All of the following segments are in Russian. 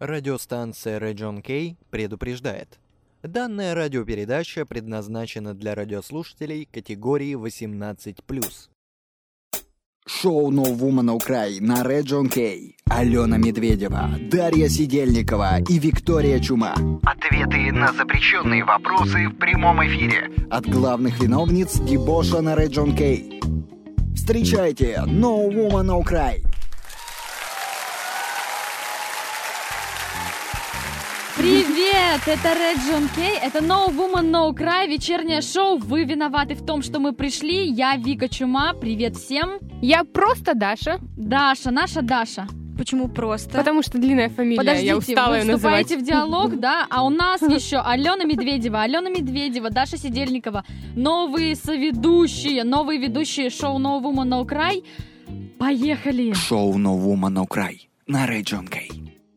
Радиостанция Region K предупреждает. Данная радиопередача предназначена для радиослушателей категории 18+. Шоу No Woman Украй на Region K. Алена Медведева, Дарья Сидельникова и Виктория Чума. Ответы на запрещенные вопросы в прямом эфире. От главных виновниц Дебоша на Region K. Встречайте No Woman Украй. Привет! Это Red John Kay, это No Woman No Cry, вечернее шоу. Вы виноваты в том, что мы пришли. Я Вика Чума, привет всем. Я просто Даша, Даша, наша Даша. Почему просто? потому что длинная фамилия, Подождите, я устала вы ее называть. вступаете в диалог, да? А у нас еще Алена Медведева, Алена Медведева, Даша Сидельникова, новые соведущие, новые ведущие шоу No Woman No Cry. Поехали! Шоу No Woman Украй на Region K.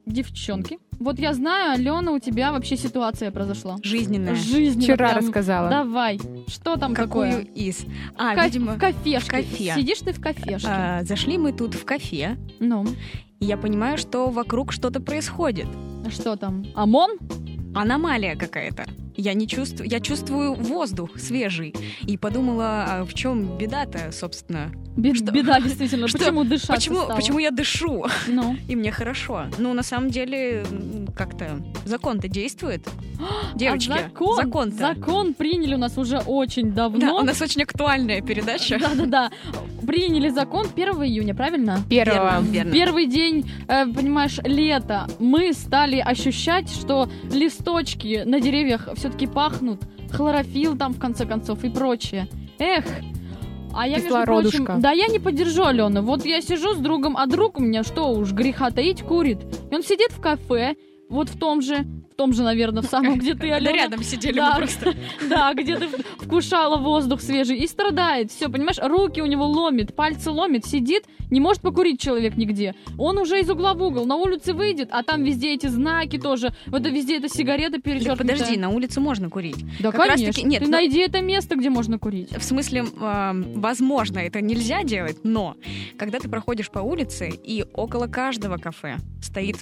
Девчонки, вот я знаю, Алена, у тебя вообще ситуация произошла. Жизненная. Жизнь Вчера рассказала. Давай, что там Какую такое? из? А, В ка- видимо, в кафешке. в кафе. Сидишь ты в кафешке. а, зашли мы тут в кафе, Ну, и я понимаю, что вокруг что-то происходит. а что там? ОМОН? Аномалия какая-то. Я не чувствую, я чувствую воздух свежий. И подумала, а в чем беда-то, собственно? Бе- Что? Беда, действительно. Что? Почему дышать Почему, стало? почему я дышу? Ну, И мне хорошо. Ну, на самом деле, как-то закон-то действует. Девочки, а закон, закон-то. закон приняли у нас уже очень Да, давно. у нас очень актуальная передача. Да-да-да. Приняли закон 1 июня, правильно? Первого. Верно. Первый день, э, понимаешь, лета, мы стали ощущать, что листочки на деревьях все-таки пахнут, хлорофилл там в конце концов и прочее. Эх, а я, между прочим, да я не поддержу Алену. Вот я сижу с другом, а друг у меня, что уж, греха таить, курит. И он сидит в кафе, вот в том же, в том же, наверное, в самом, где ты, Да Алена. рядом сидели Да. мы просто. Да, где ты вкушала воздух свежий и страдает. Все, понимаешь, руки у него ломит, пальцы ломит, сидит, не может покурить человек нигде. Он уже из угла в угол, на улице выйдет, а там везде эти знаки тоже. Вот это везде эта сигарета Да перечеркнутая. подожди, на улице можно курить. Да, как конечно. таки- нет, ты но- найди это место, где можно курить. В смысле, эм, возможно, это нельзя делать, но когда ты проходишь по улице, и около каждого кафе стоит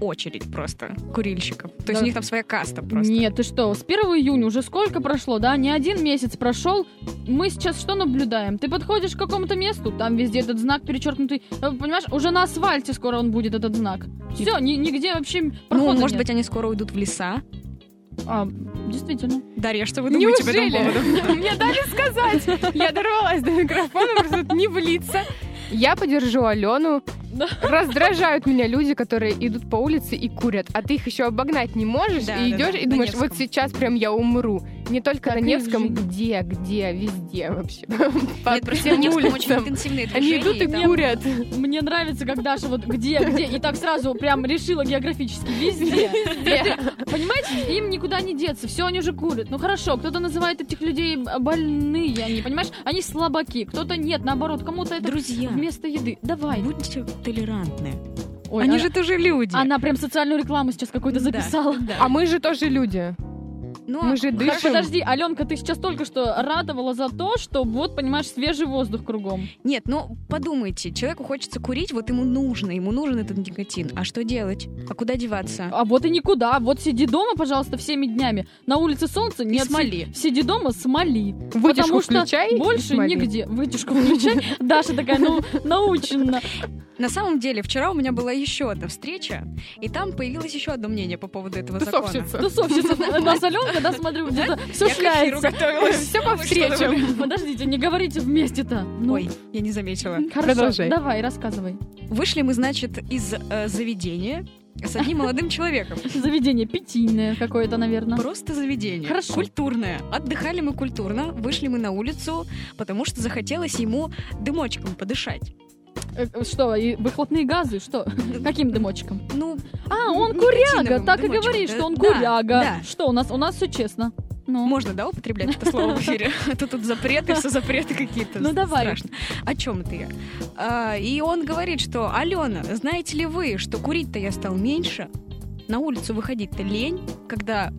очередь просто курильщиков. То есть Да. у них там своя каста просто. Нет, ты что, с 1 июня уже сколько прошло, да? Не один месяц прошел. Мы сейчас что наблюдаем? Ты подходишь к какому-то месту, там везде этот знак перечеркнутый. Э, Понимаешь, уже на асфальте скоро он будет, этот знак. Все, нигде вообще Ну, прохода может нет. быть, они скоро уйдут в леса. А, действительно. Дарья, что вы думаете по этому Неужели? поводу? Мне дали сказать. Я дорвалась до микрофона, просто не влиться. Я поддержу Алену. Раздражают меня люди, которые идут по улице и курят, а ты их еще обогнать не можешь, Да, и да, идешь да, и думаешь, Невском. вот сейчас прям я умру. Не только Так на и Невском, жить. где, где, везде вообще. По Нет, просто всем на Невском очень улицам. интенсивные Они движения. идут и там- курят. Мне нравится, как Даша вот где, где, и так сразу прям решила географически везде. Понимаете, им никуда не деться, все они уже курят. Ну хорошо, кто-то называет этих людей больные, они, понимаешь, они слабаки, кто-то нет, наоборот, кому-то это Друзья, вместо еды. Давай. будьте толерантны. Ой, Они она- же тоже люди. Она прям социальную рекламу сейчас какую-то Да, записала. да. А мы же тоже люди. Ну, Мы же Так, дышим. подожди, Аленка, ты сейчас только что радовала за то, что вот, понимаешь, свежий воздух кругом. Нет, ну подумайте, человеку хочется курить, вот ему нужно, ему нужен этот никотин. А что делать? А куда деваться? А вот и никуда. Вот сиди дома, пожалуйста, всеми днями. На улице солнце, нет, смоли. си- Сиди дома, смоли. Вытяжку Потому что включай и больше смоли. нигде. Вытяжку включай. Даша такая, ну, научена. На самом деле, вчера у меня была еще одна встреча, и там появилось еще одно мнение по поводу этого закона. Тусовщица. Тусовщица. На Аленка, да, смотрю, где-то все шляется. Все по встречам. Подождите, не говорите вместе-то. Ну, Ой, я не заметила. Хорошо, давай, рассказывай. Вышли мы, значит, из э, заведения с одним молодым человеком. Заведение питийное какое-то, наверное. Просто заведение. Хорошо. Культурное. Отдыхали мы культурно, вышли мы на улицу, потому что захотелось ему дымочком подышать. Э, Что, и выхлопные газы? Что? Каким дымочком? Ну, А, он куряга, так и говори, что он куряга. Что у нас? У нас все честно. Ну, можно, да, употреблять это слово в эфире? А то тут запреты, все запреты какие-то. Ну, давай. Страшно. О чем это я? А, И он говорит, что, Алена, знаете ли вы, что курить-то я стал меньше? На улицу выходить-то лень, когда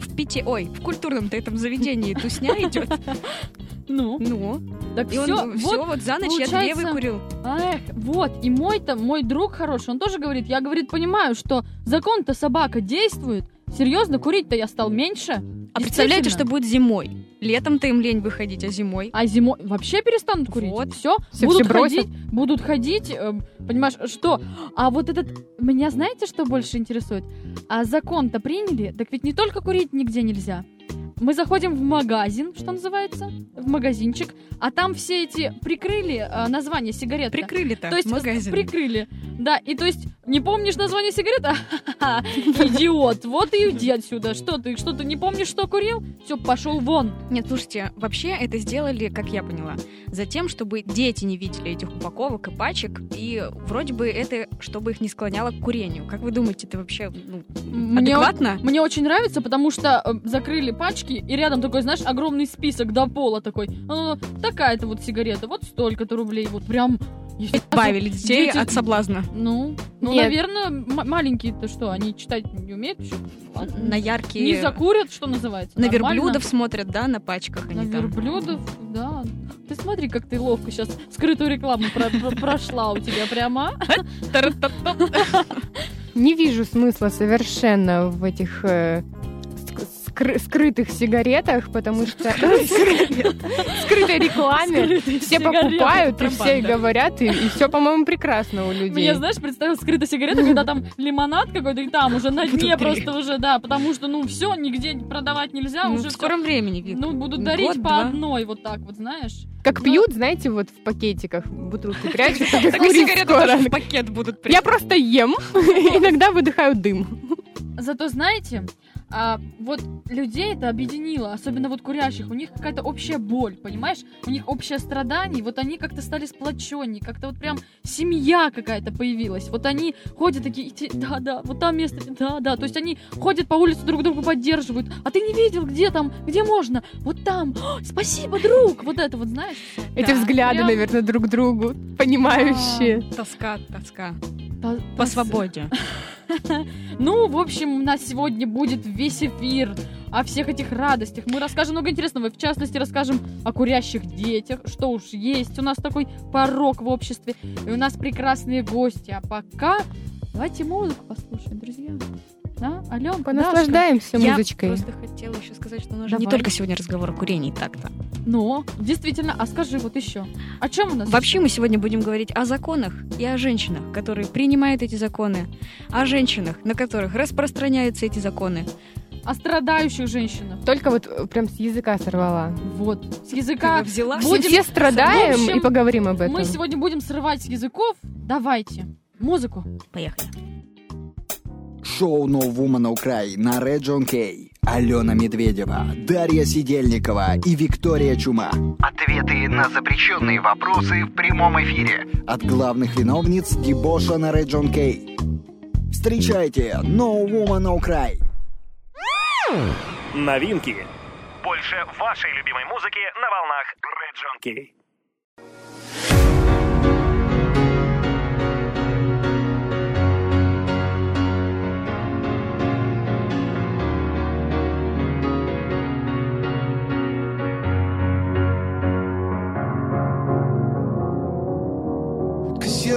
в пяти, ой, в культурном-то этом заведении тусня идет. Ну, Ну, так и он все, все вот за ночь я две выкурил. Эх, вот, и мой-то, мой друг хороший, он тоже говорит, я, говорит, понимаю, что закон-то собака действует, серьезно, курить-то я стал меньше. А представляете, что будет зимой? Летом-то им лень выходить, а зимой? А зимой вообще перестанут курить. Вот. Все, Все- будут все бросят. ходить, будут ходить, э, понимаешь, что? А вот этот, меня знаете, что больше интересует? А закон-то приняли, так ведь не только курить нигде нельзя. Мы заходим в магазин, что называется, в магазинчик, а там все эти прикрыли э, название сигарет. Прикрыли-то То есть магазин. прикрыли. Да, и то есть не помнишь название сигареты? Ха-ха-ха, Идиот, вот и иди отсюда. Что ты, что ты не помнишь, что курил? Все, пошел вон. Нет, слушайте, вообще это сделали, как я поняла, за тем, чтобы дети не видели этих упаковок и пачек, и вроде бы это, чтобы их не склоняло к курению. Как вы думаете, это вообще ну, адекватно? мне очень нравится, потому что э, закрыли пачки, и рядом такой, знаешь, огромный список до пола такой. Ну, такая-то вот сигарета, вот столько-то рублей, вот прям... Избавили детей Дети- от соблазна. Ну, ну, Нет. наверное, м- маленькие-то что, они читать не умеют еще? Ладно. На яркие... Не закурят, что называется. На нормально. верблюдов смотрят, да, на пачках На они там. верблюдов, да. Ты смотри, как ты ловко сейчас скрытую рекламу про- про- прошла у тебя прямо. Не вижу смысла совершенно в этих э, скрытых сигаретах, потому что скрытой рекламе все покупают и все говорят, и, все, по-моему, прекрасно у людей. Мне, знаешь, представил скрытую сигарету, когда там лимонад какой-то, и там уже на дне просто уже, да, потому что, ну, все, нигде продавать нельзя, Ну, уже в скором времени. Ну, будут дарить по одной, вот так вот, знаешь. Как Ну, пьют, знаете, вот в пакетиках бутылки прячут, так и сигареты тоже в пакет будут Я просто ем, иногда выдыхаю дым. Зато, знаете, а, вот людей это объединило, особенно вот курящих, у них какая-то общая боль, понимаешь? У них общее страдание, вот они как-то стали сплоченнее, как-то вот прям семья какая-то появилась. Вот они ходят такие, «Иди, да-да, вот там место, да-да. То есть они ходят по улице, друг друга поддерживают. А ты не видел, где там, где можно? Вот там. «О, спасибо, друг! Вот это вот, знаешь? Эти Да, взгляды, прям наверное, друг другу, понимающие. Тоска, тоска. По- По свободе. Ну, в общем, у нас сегодня будет весь эфир о всех этих радостях. Мы расскажем много интересного. В частности, расскажем о курящих детях, что уж есть. У нас такой порог в обществе. И у нас прекрасные гости. А пока давайте музыку послушаем, друзья. Да, Ален, Понаслаждаемся Я музычкой. просто хотела еще сказать, что у нас не только сегодня разговор о курении так-то. Но, действительно, а скажи вот еще. О чем у нас? Вообще мы сегодня будем говорить о законах и о женщинах, которые принимают эти законы, о женщинах, на которых распространяются эти законы. О страдающих женщинах. Только вот э, прям с языка сорвала. Вот. С языка. взяла. Будем- все страдаем общем, и поговорим об этом. Мы сегодня будем срывать с языков. Давайте. Музыку. Поехали. Шоу No Woman Украй на Red John Кей. Алена Медведева, Дарья Сидельникова и Виктория Чума. Ответы на запрещенные вопросы в прямом эфире. От главных виновниц дебоша на Red John Кей. Встречайте No Woman Украй. Новинки. Больше вашей любимой музыки на волнах Red John Key.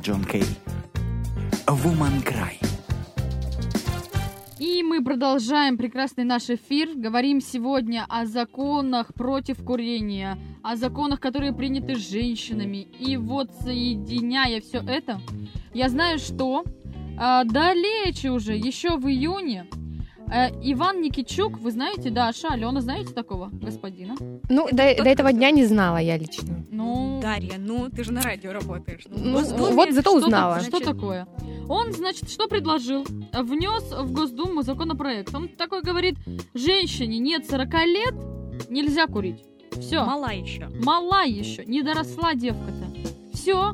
Region K. Woman Cry. И мы продолжаем прекрасный наш эфир. Говорим сегодня о законах против курения, о законах, которые приняты женщинами. И вот соединяя все это, я знаю, что а, далече уже, еще в июне, э, Иван Никичук, вы знаете, Даша, Алена, знаете такого господина? Ну, до, до этого дня не знала я лично. Ну, Дарья, ну ты же на радио работаешь. Ну, Ну, Госдуме вот зато что узнала. Что, такое? Он, значит, что предложил? Внес в Госдуму законопроект. Он такой говорит, женщине нет 40 лет, нельзя курить. Все. Мала еще. Мала еще, не доросла девка-то. Все.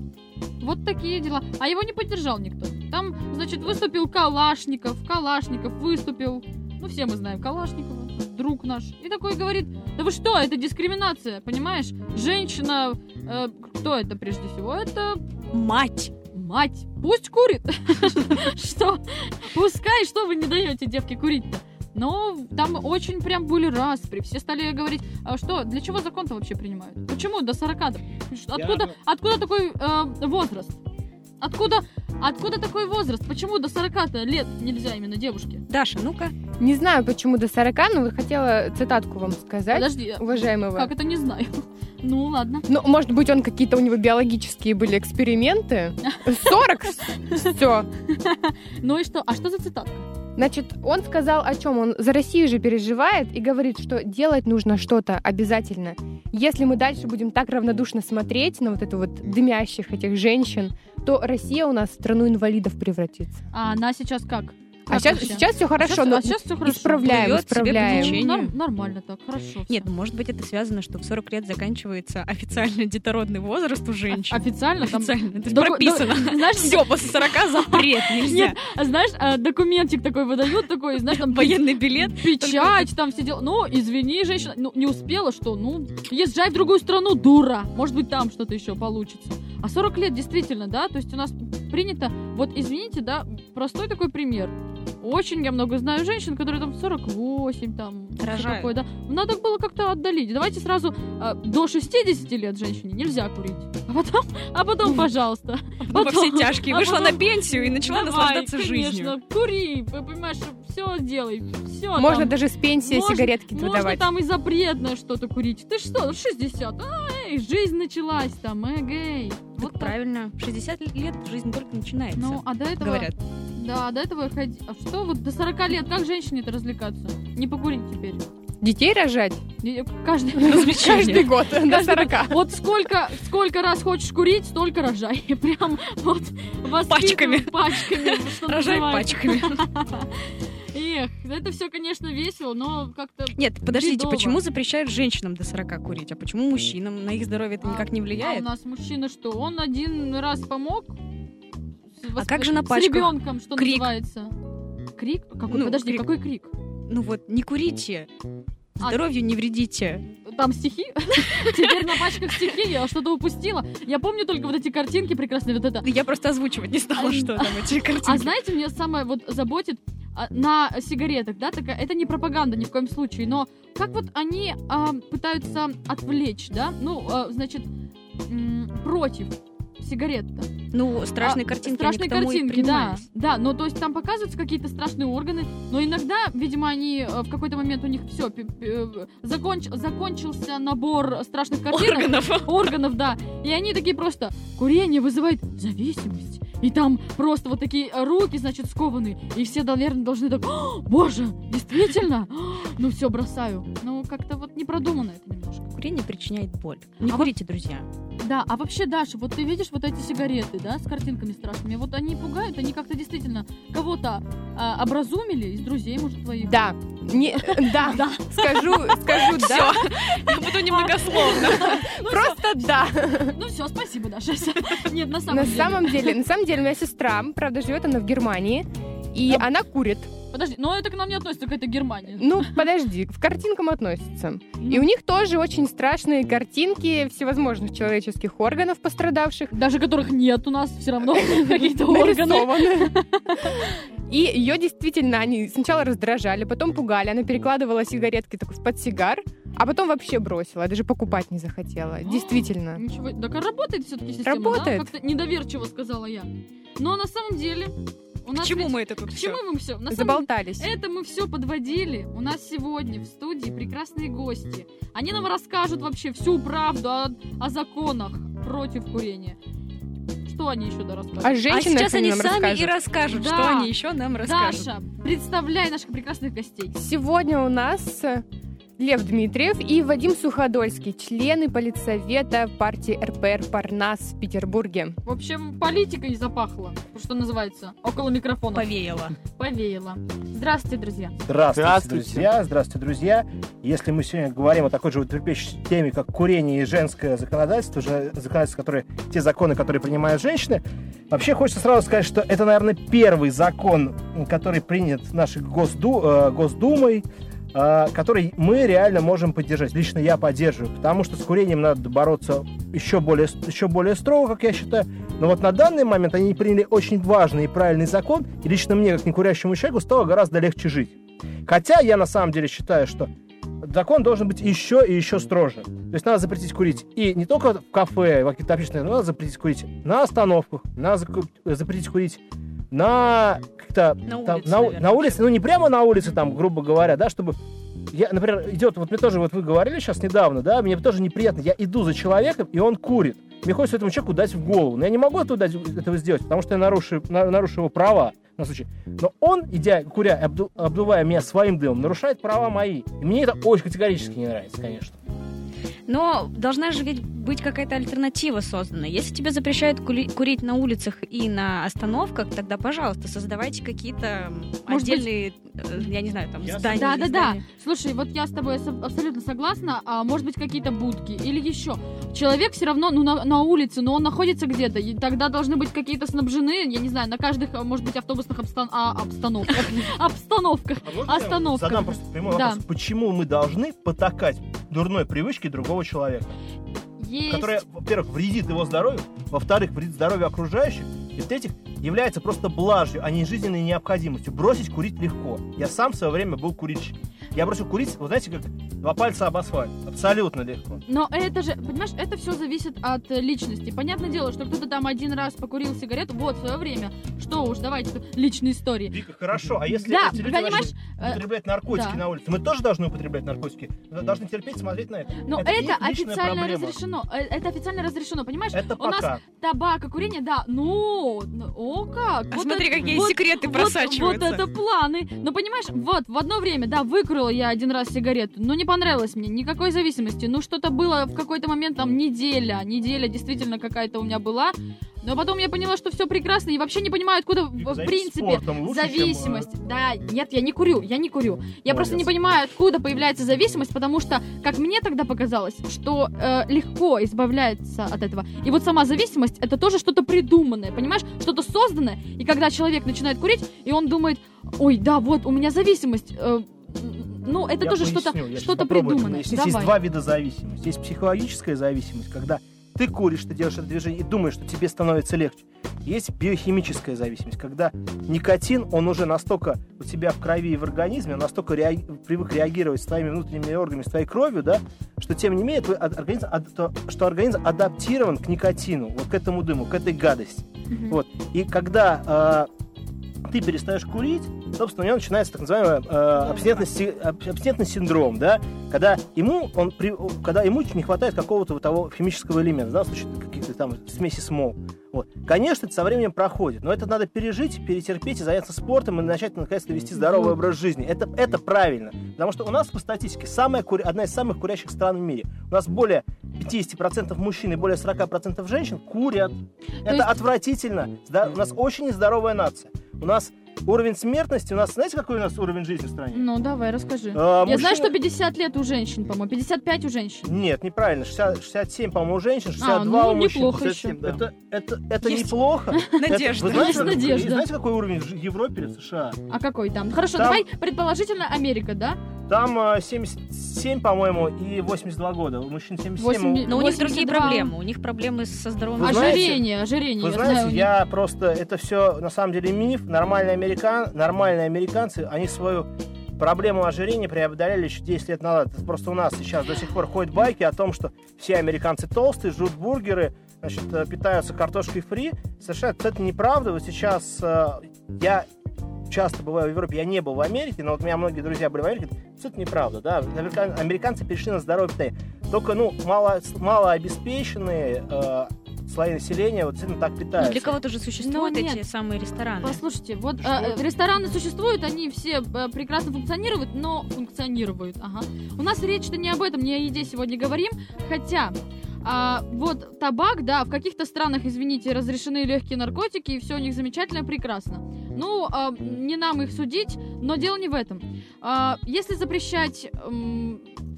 Вот такие дела. А его не поддержал никто. Там, значит, выступил Калашников. Калашников выступил. Ну, все мы знаем Калашникова, друг наш. И такой говорит, да вы что, это дискриминация, понимаешь? Женщина, э, кто это прежде всего? Это Мать. мать. Пусть курит. Что? Пускай, что вы не даете девке курить-то? Но там очень прям были распри. Все стали говорить, а что, для чего закон-то вообще принимают? Почему до 40? Откуда, откуда такой э, возраст? Откуда, откуда такой возраст? Почему до 40 лет нельзя именно девушке? Даша, ну-ка. Не знаю, почему до 40, но хотела цитатку вам сказать, Подожди, уважаемого. как это не знаю. Ну, ладно. Ну, может быть, он какие-то у него биологические были эксперименты. 40? Все. Ну и что? А что за цитатка? Значит, он сказал о чем? Он за Россию же переживает и говорит, что делать нужно что-то обязательно. Если мы дальше будем так равнодушно смотреть на вот это вот дымящих этих женщин, то Россия у нас в страну инвалидов превратится. А она сейчас как? А сейчас, сейчас все хорошо, Сейчас- но а сейчас все хорошо. исправляем, Плывет исправляем. нар- нормально так, хорошо. Нет, ну, может быть, это связано, что в 40 лет заканчивается официально детородный возраст у женщин. Официально там... Официально. Это Доку- прописано. до- Знаешь, Все, после 40 запрет, нельзя. Нет, а знаешь, а, документик такой выдают, такой, знаешь, там Военный билет. печать, там все дела. Ну, извини, женщина, ну, не успела, что, ну, езжай в другую страну, дура. Может быть, там что-то еще получится. А 40 лет, действительно, да, то есть у нас принято, вот, извините, да, простой такой пример. Очень я много знаю женщин, которые там 48, там, Рожают. такое, да. Надо было как-то отдалить. Давайте сразу а, до 60 лет женщине нельзя курить. А потом, а потом, пожалуйста. Во все Потом- тяжкие. а Вышла потом- на пенсию и начала Давай, наслаждаться конечно, жизнью. кури, понимаешь, все делай, все. Можно даже с пенсии можно- сигаретки Можно выдавать. там и запретное что-то курить. Ты что, 60, а, эй, жизнь началась там, эгей. Вот правильно. В 60 лет жизнь только начинается. Ну, а до этого... Говорят. Да, до этого ходи... А что вот до 40 лет, как женщине-то развлекаться? Не покурить теперь. Детей рожать Не- Каждый... каждый год до Каждый 40. Вот сколько, сколько раз хочешь курить, столько рожай. Прям вот Пачками. Пачками. Рожай пачками. Эх, это все, конечно, весело, но как-то... Нет, подождите, Бредово. почему запрещают женщинам до 40 курить? А почему мужчинам? На их здоровье это никак не А влияет? у нас мужчина что? Он один раз помог? С- А как же на С пачках? ребенком, что Крик. называется? Крик? Какой? Ну, Подожди, крик. какой крик? Ну вот, не курите. А- Здоровью не вредите. Там стихи? Теперь на пачках стихи, я что-то упустила. Я помню только вот эти картинки прекрасные, вот это. Я просто озвучивать не стала, А, что там эти картинки. А знаете, меня самое вот заботит а, на сигаретах, да, такая, это не пропаганда ни в коем случае, но как вот они а, пытаются отвлечь, да, ну, а, значит, против сигарет-то. Ну, страшные А, картинки, Страшные картинки, да. Да, но то есть там показываются какие-то страшные органы, но иногда, видимо, они э, в какой-то момент у них все закончился набор страшных картинок. Органов. Органов, да. И они такие просто курение вызывает зависимость. И там просто вот такие руки, значит, скованы. И все, наверное, должны так, «О, боже, действительно? Ну все, бросаю. Ну, как-то вот не продумано это немножко. Курение причиняет боль. Не А курите, друзья. Да, а вообще, Даша, вот ты видишь вот эти сигареты, да, с картинками страшными, вот они пугают, они как-то действительно кого-то а, образумили из друзей, может, твоих? Да, не, да, Да. скажу, скажу да. Я буду немногословно. Просто да. Ну все, спасибо, Даша. Нет, на самом На деле. самом деле, на самом деле, меня сестра, правда, живет она в Германии, и она курит. Подожди, но это к нам не относится, к этой Германии. Ну, подожди, к картинкам относится. И у них тоже очень страшные картинки всевозможных человеческих органов пострадавших. Даже которых нет у нас все равно какие-то органы. И ее действительно они сначала раздражали, потом пугали. Она перекладывала сигаретки такой под сигар, а потом вообще бросила, даже покупать не захотела. Действительно. Ничего, так а работает все-таки система, Работает. да? Как-то недоверчиво сказала я. Но на самом деле у нас чему ведь- мы это тут К чему мы все? На самом Заболтались. Это мы все подводили. У нас сегодня в студии прекрасные гости. Они нам расскажут вообще всю правду о, о законах против курения. Что они еще да расскажут? А А женщинах сейчас они сами и расскажут. расскажут, Да. что они еще нам расскажут. Даша, представляй наших прекрасных гостей. Сегодня у нас Лев Дмитриев и Вадим Суходольский, члены политсовета партии РПР «Парнас» в Петербурге. В общем, политика не запахла, что называется, около микрофона. Повеяло. Повеяло. Здравствуйте, друзья. Здравствуйте, Здравствуйте. друзья. Здравствуйте, друзья. Если мы сегодня говорим о такой же вот трепещущей теме, как курение и женское законодательство, же законодательство, которые, те законы, которые принимают женщины, вообще хочется сразу сказать, что это, наверное, первый закон, который принят нашей Госду, э, Госдумой, э, который мы реально можем поддержать. Лично я поддерживаю, потому что с курением надо бороться еще более, еще более строго, как я считаю. Но вот на данный момент они приняли очень важный и правильный закон, и лично мне, как некурящему человеку, стало гораздо легче жить. Хотя я на самом деле считаю, что закон должен быть еще и еще строже. То есть надо запретить курить и не только в кафе, в каких-то общественных, но надо запретить курить на остановках, надо запретить курить на как-то На там, улице, на, на улице, ну не прямо на улице, там, грубо говоря, да, чтобы я, например, идет, вот мне тоже, вот вы говорили сейчас недавно, да, мне тоже неприятно, я иду за человеком, и он курит. Мне хочется этому человеку дать в голову. Но я не могу этого, дать, этого сделать, потому что я нарушу, на- нарушу его права. На случай. Но он, идя, куря, обду- обдувая меня своим дымом, нарушает права мои. И мне это очень категорически не нравится, конечно. Но должна же ведь быть какая-то альтернатива создана. Если тебе запрещают кули- курить на улицах и на остановках, тогда, пожалуйста, создавайте какие-то Может быть- отдельные, э, я не знаю, там, Я здания. Да, не да, да. здания. Слушай, вот я с тобой со- абсолютно согласна. А, может быть, какие-то будки или еще. Человек все равно, ну, на, на улице, но он находится где-то. И тогда должны быть какие-то снабжены, я не знаю, на каждых, а, может быть, автобусных обстан- а, обстановках. Обстановках. А можно я Остановка. Задам просто прямой Да. вопрос. Почему мы должны потакать дурной привычке другого человека? Есть. Которая, во-первых, вредит его здоровью, во-вторых, вредит здоровью окружающих, и в-третьих, является просто блажью, а не жизненной необходимостью. Бросить курить легко. Я сам в свое время был курильщиком. Я бросил курить, вот знаете, как два пальца об асфальт. Абсолютно легко. Но это же, понимаешь, это все зависит от э, личности. Понятное дело, что кто-то там один раз покурил сигарету, вот, в свое время. Что уж, давайте личные истории. Вика, хорошо, а если Да, эти люди понимаешь, э, употреблять наркотики да. на улице, мы тоже должны употреблять наркотики. Мы должны терпеть, смотреть на это. Но Это это, официально проблема. разрешено. Э, Это официально разрешено, понимаешь? Это У нас пока. табак и курение, да, ну, ну, о как. А Вот смотри, это- какие вот- секреты вот- просачиваются. Вот это планы. Но понимаешь, вот, в одно время, да, выкурила я один раз сигарету, но не понравилось мне, никакой зависимости. Ну, что-то было в какой-то момент, там, неделя, неделя действительно какая-то у меня была. Но потом я поняла, что все прекрасно, и вообще не понимаю, откуда, в- принципе, лучше, чем, э, зависимость. Да, нет, я не курю, я не курю. Я просто не Молодец. понимаю, откуда появляется зависимость, потому что, как мне тогда показалось, что э, легко избавляется от этого. И вот сама зависимость это тоже что-то придуманное, понимаешь? Что-то созданное. И когда человек начинает курить, и он думает, ой, да, вот у меня зависимость. э, ну, это Я тоже что-то это придуманное. пояснить. Есть Давай. два вида зависимости. Есть психологическая зависимость, когда ты куришь, ты делаешь это движение и думаешь, что тебе становится легче. Есть биохимическая зависимость, когда никотин, он уже настолько у тебя в крови и в организме, он настолько реаг- привык реагировать с твоими внутренними органами, с твоей кровью, да, что тем не менее твой организм, что организм адаптирован к никотину, вот к этому дыму, к этой гадости. Мгм. Вот. И когда э, ты перестаешь курить, собственно, у него начинается так называемый э, абстинентный, абстинентный синдром, да, когда ему, он, при- когда ему не хватает какого-то того химического элемента, да, в случае каких-то там смеси смол. Вот. Конечно, это со временем проходит, но это надо пережить, перетерпеть и заняться спортом и начать, наконец-то, вести здоровый образ жизни. Это, это правильно. Потому что у нас, по статистике, самая, кури- одна из самых курящих стран в мире. У нас более 50% мужчин и более 40% женщин курят. Это есть- отвратительно. Зда- У нас очень нездоровая нация. У нас уровень смертности, у нас, знаете, какой у нас уровень жизни в стране? Ну, давай, расскажи. А, Я знаю, мужчины- что 50 лет у женщин, по-моему, 55 у женщин. Нет, неправильно. 60, 67, по-моему, у женщин, 62 ну, у мужчин. неплохо 57, еще. да. Это, это, это Есть неплохо. Надежда. Это- вы знаете, Есть как- надежда. Знаете, какой уровень в Европе или в США? А какой там? Хорошо, Там- давай предположительно Америка, да? Там э, 77, по-моему, и 82 года. У мужчин 77. у- Восемь- Но у них другие 82. проблемы. У них проблемы со здоровьем. Вы знаете- ожирение, ожирение. Вы я знаете, знаю, у них. я просто... Это все на самом деле миф. Нормальные, американ... Нормальные американцы, они свою проблему ожирения преодолели еще 10 лет назад. Это просто у нас сейчас до сих пор ходят байки о том, что все американцы толстые, жрут бургеры, значит, э, питаются картошкой фри. Совершенно это неправда. Вот сейчас э, я часто бываю в Европе, я не был в Америке, но вот у меня многие друзья были в Америке, все это неправда, да, Америка- американцы перешли на здоровое питание. Только, ну, мало, малообеспеченные э, слои населения вот действительно так Ну, питаются. для кого-то же существуют Ну, нет. эти самые рестораны. Послушайте, вот э, рестораны существуют, они все э, прекрасно функционируют, но функционируют, ага. У нас речь-то не об этом, не о еде сегодня говорим, хотя а, вот табак, да, в каких-то странах, извините, разрешены легкие наркотики, и все у них замечательно, прекрасно. Ну, а, не нам их судить, но дело не в этом. А, если запрещать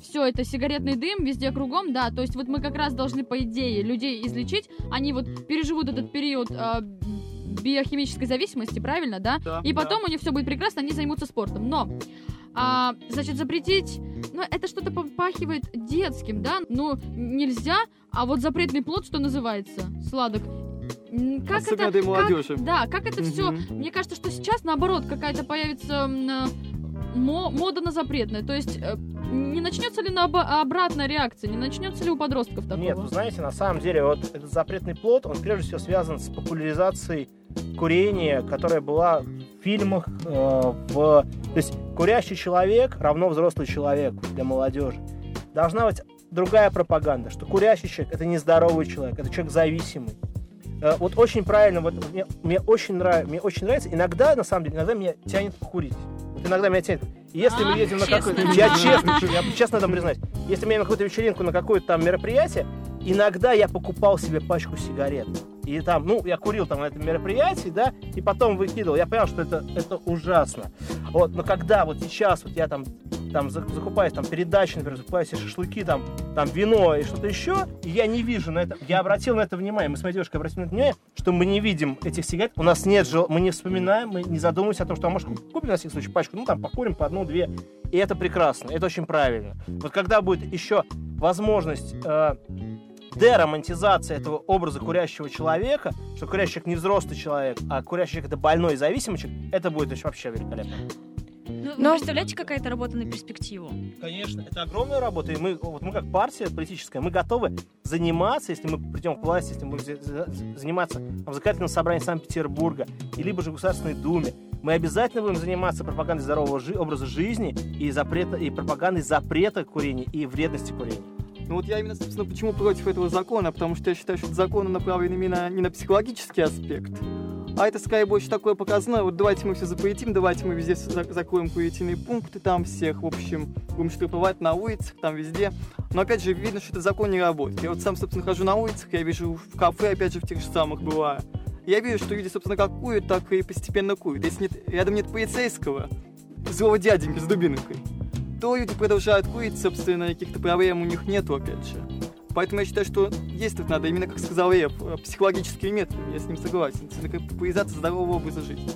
все это сигаретный дым везде кругом, да, то есть вот мы как раз должны, по идее, людей излечить, они вот переживут этот период а, биохимической зависимости, правильно, да? Да, И да. потом у них все будет прекрасно, они займутся спортом. Но, а, значит, запретить, ну, это что-то попахивает детским, да? Ну, нельзя, а вот запретный плод, что называется, сладок. Как Особенно это, молодежи. как- да, как это все? Мне кажется, что сейчас наоборот какая-то появится э, мо- мода на запретное. То есть э, не начнется ли на обратная реакция, не начнется ли у подростков такого? Нет, вы знаете, на самом деле, вот этот запретный плод, он прежде всего связан с популяризацией курения, которая была фильмах, э, в... То есть курящий человек равно взрослый человек для молодежи. Должна быть другая пропаганда, что курящий человек это не здоровый человек, это человек зависимый. Э, Вот очень правильно, вот мне, мне очень нравится, мне очень нравится. Иногда, на самом деле, иногда меня тянет покурить. Вот иногда меня тянет. Если мы А, едем на какую-то... Я честно, я честно этом признаюсь. Если мы едем на какую-то вечеринку, на какое-то там мероприятие, иногда я покупал себе пачку сигарет. И там, ну, я курил там на этом мероприятии, да, и потом выкидывал. Я понял, что это, это ужасно. Вот, но когда вот сейчас вот я там, там за- закупаюсь там передачи, например, закупаю себе шашлыки, там, там вино и что-то еще, и я не вижу на это, я обратил на это внимание, мы с моей девушкой обратили на это внимание, что мы не видим этих сигарет, у нас нет жел, мы не вспоминаем, мы не задумываемся о том, что, а может, купим на всякий случай пачку, ну, там, покурим по одну-две, и это прекрасно, это очень правильно. Вот когда будет еще возможность э, деромантизация этого образа курящего человека, что курящий человек не взрослый человек, а курящий человек это больной и зависимый человек, это будет еще вообще великолепно. Ну, вы Но- представляете, какая-то работа на перспективу? Конечно, это огромная работа, и мы, вот мы как партия политическая, мы готовы заниматься, если мы придем к власти, если мы будем за- за- заниматься в законодательном собрании Санкт-Петербурга, и либо же в Государственной Думе, мы обязательно будем заниматься пропагандой здорового жи- образа жизни и, запрета, и пропагандой запрета курения и вредности курения. Ну вот я именно, собственно, почему против этого закона, потому что я считаю, что закон направлен именно не на психологический аспект, а это скорее больше такое показное, вот давайте мы все запретим, давайте мы везде за- закроем курительные пункты там всех, в общем, будем штрафовать на улицах, там везде. Но опять же, видно, что этот закон не работает. Я вот сам, собственно, хожу на улицах, я вижу в кафе, опять же, в тех же самых бываю. Я вижу, что люди, собственно, как курят, так и постепенно курят. Если нет, рядом нет полицейского, злого дяденьки с дубинкой, то люди продолжают курить, собственно, каких-то проблем у них нету, опять же. Поэтому я считаю, что действовать надо именно, как сказал Эв, э, психологическими методами, я с ним согласен, популяризация здорового образа жизни.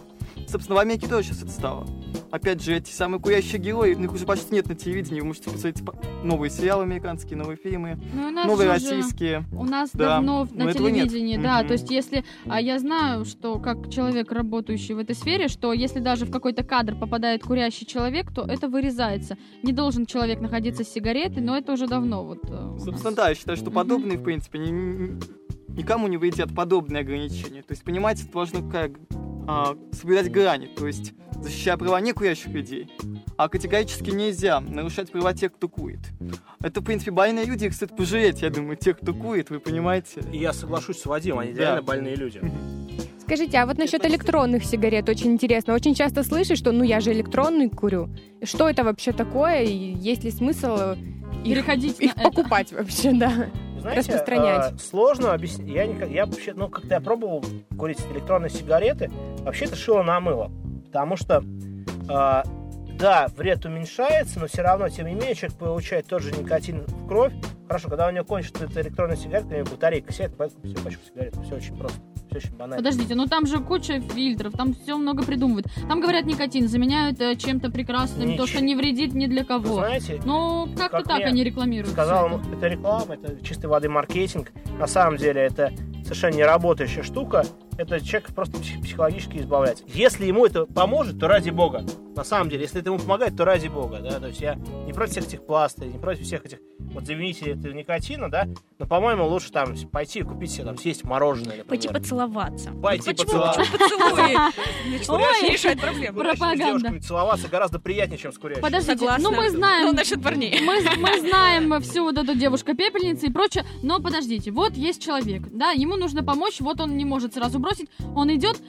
Собственно, в Америке тоже сейчас это стало. Опять же, эти самые курящие герои, их уже почти нет на телевидении, вы можете посмотреть по- новые сериалы американские, новые фильмы, Ну, новые же российские. У нас Да, давно но на этого нет. телевидении, да. Мгм. То есть, если а я знаю, что как человек, работающий в этой сфере, что если даже в какой-то кадр попадает курящий человек, то это вырезается. Не должен человек находиться с сигаретой, но это уже давно вот. э, у нас. Собственно, да, я считаю, что подобные, в принципе, ни- никому не вредят подобные ограничения. То есть, понимаете, это важно как а, соблюдать грани, то есть защищая права не курящих людей, а категорически нельзя нарушать права тех, кто курит. Это, в принципе, больные люди, их стоит пожалеть, я думаю, тех, кто курит, вы понимаете? И я соглашусь с Вадимом, они Да. реально больные люди. Скажите, а вот насчет электронных сигарет очень интересно. Очень часто слышишь, что ну я же электронный курю. Что это вообще такое? И есть ли смысл их, Переходить их на это. покупать вообще, да? Знаете, Распространять. а, сложно объяснить. Я, не, я вообще, ну, как-то я пробовал курить электронные сигареты. Вообще это шило на мыло. Потому что, а, да, вред уменьшается, но все равно, тем не менее, человек получает тот же никотин в кровь. Хорошо, когда у него кончится эта электронная сигарета, у него батарейка сядет, поэтому все пачку сигарет. Все очень просто. Все очень банально. Подождите, ну там же куча фильтров, там все много придумывают. Там говорят, никотин заменяют э, чем-то прекрасным, то, Ничего. что не вредит ни для Вы кого. знаете, Ну, как-то Как так они рекламируют. сказал, это. это реклама, это чистой воды маркетинг. На самом деле это совершенно не работающая штука. Это человек просто псих- психологически избавляется. Если ему это поможет, то ради бога. На самом деле, если это ему помогает, то ради бога. Да? То есть я не против всех этих пластырей, не против всех этих вот заменителей этого никотина, да, но, по-моему, лучше там пойти и купить себе там съесть мороженое, например. Пойти поцеловаться. Пойти Почему, поцеловаться. не решает проблему. С пропаганда. девушками целоваться гораздо приятнее, чем с курящими. Подождите, ну мы знаем... Ну, насчет парней. Мы, мы знаем всю вот эту девушка-пепельница и прочее, но подождите, вот есть человек, да, ему нужно помочь, вот он не может сразу бросить, он идет,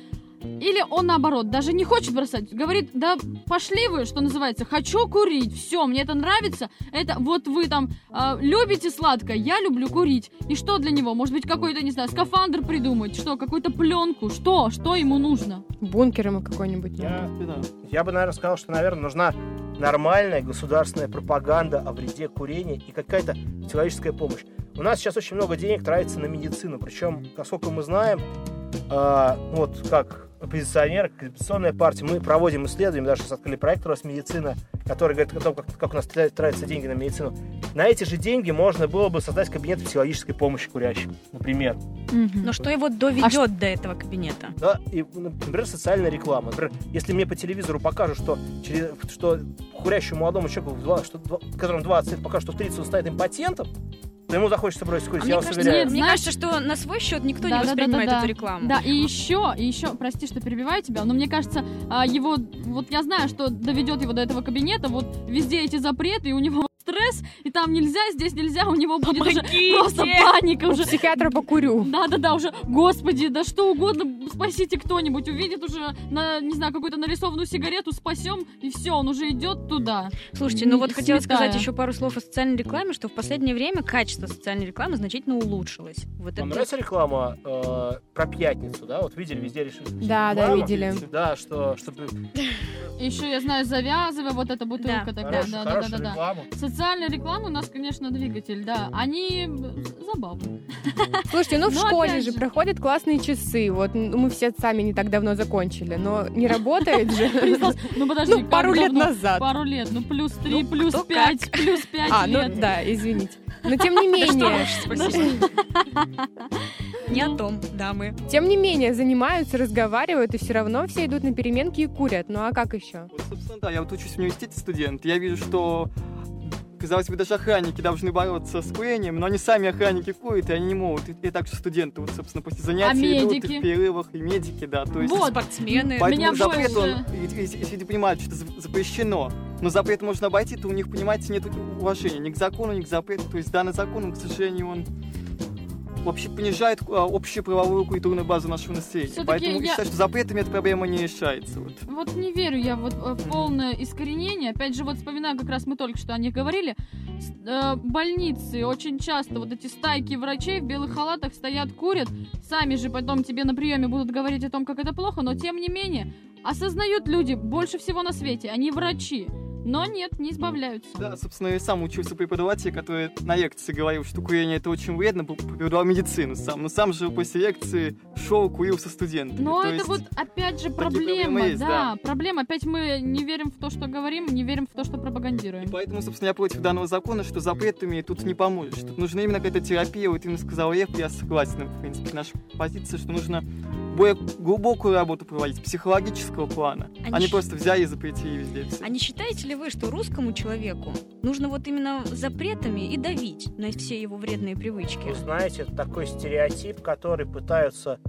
или он наоборот, даже не хочет бросать, говорит, да пошли вы, что называется, хочу курить, все, мне это нравится, это вот вы там а, любите сладкое, я люблю курить, и что для него, может быть какой-то, не знаю, скафандр придумать, что, какую-то пленку, что, что ему нужно? Бункер ему какой-нибудь. Я, я бы, наверное, сказал, что, наверное, нужна нормальная государственная пропаганда о вреде курения и какая-то человеческая помощь. У нас сейчас очень много денег тратится на медицину, причем, насколько мы знаем, а, вот как оппозиционер, как оппозиционная партия, мы проводим исследования, даже сейчас открыли проект «Росмедицина», который говорит о том, как, как у нас тра- тратятся деньги на медицину. На эти же деньги можно было бы создать кабинет психологической помощи курящим, например. Но что его доведет до этого кабинета? Да, и, например, социальная реклама. Например, если мне по телевизору покажут, что, через, что курящему молодому человеку, в два- что, два- которому 20 лет, покажут, что в 30 он станет импотентом, то ему захочется бросить курить. А я мне вас кажется, уверяю. Нет, мне знаешь- кажется, что на свой счет никто Да, не да, да, воспринимает да, да. эту рекламу. Да, и еще, и еще, прости, что перебиваю тебя, но мне кажется, а, его, вот я знаю, что доведет его до этого кабинета, вот везде эти запреты, и у него стресс, и там нельзя, здесь нельзя, у него будет уже Помогите! просто паника У уже. психиатра покурю. Да-да-да, уже, господи, да что угодно, спасите кто-нибудь, увидит уже, на, не знаю, какую-то нарисованную сигарету, спасем, и все, он уже идет туда. Слушайте, ну вот М, хотела святая. сказать еще пару слов о социальной рекламе, что в последнее время качество социальной рекламы значительно улучшилось. Вот Вам это нравится реклама э, про пятницу, да? Вот видели, везде решили. Да, да, видели. Да, что, чтобы Еще я знаю, завязывай, вот эта бутылка Да. такая, хорошую, да-да-да-да. хорошую рекламу. Социальная реклама у нас, конечно, двигатель, да. Они э, забавные. Слушайте, ну в Но школе же проходят классные часы. Вот мы все сами не так давно закончили, но не работает же. Ну подожди, Ну, пару лет назад. Пару лет, ну плюс три, Ну, плюс пять, плюс пять А, ну лет. да, извините. Но тем не менее, спасибо. Не о том, дамы. тем не менее, занимаются, разговаривают, и все равно все идут на переменки и курят. Ну а как еще? Вот, собственно, да, я вот учусь в университете студент. Я вижу, что казалось бы, даже охранники должны бороться с курением, но они сами охранники курят, и они не могут. И, и также студенты, вот, собственно, после занятий идут и в перерывах, и медики, да. То есть Вот. Спортсмены. Поэтому Меня запрет, он, больше- если люди понимают, что это за- запрещено, но запрет можно обойти, то у них, понимаете, нет уважения ни к закону, ни к запрету. То есть данный закон, он, к сожалению, он вообще понижает а, общую правовую культурную базу нашего населения. Всё-таки Поэтому я- считаю, что запретами эта проблема не решается. Вот. Вот не верю я вот э, в полное искоренение. Опять же, вот вспоминаю, как раз мы только что о них говорили. С- э, больницы очень часто вот эти стайки врачей в белых халатах стоят, курят. Сами же потом тебе на приеме будут говорить о том, как это плохо, но тем не менее осознают люди больше всего на свете. Они врачи. Но нет, не избавляются. Да, собственно, я сам учился преподаватель, который на лекции говорил, что курение это очень вредно, преподавал медицину сам. Но сам же после лекции шел, курил со студентами. Но То это есть- вот опять же проблема, есть, да, да. проблема. Опять мы не верим в то, что говорим, не верим в то, что пропагандируем. И поэтому, собственно, я против данного закона, что запретами тут не поможешь. Тут нужна именно какая-то терапия. Вот именно сказал Лев, я согласен, в принципе, наша позиция, что нужно более глубокую работу проводить, психологического плана, Они а не щ- просто взяли и запретили везде все. А не считаете ли вы, что русскому человеку нужно вот именно запретами и давить на все его вредные привычки? Вы знаете, это такой стереотип, который пытаются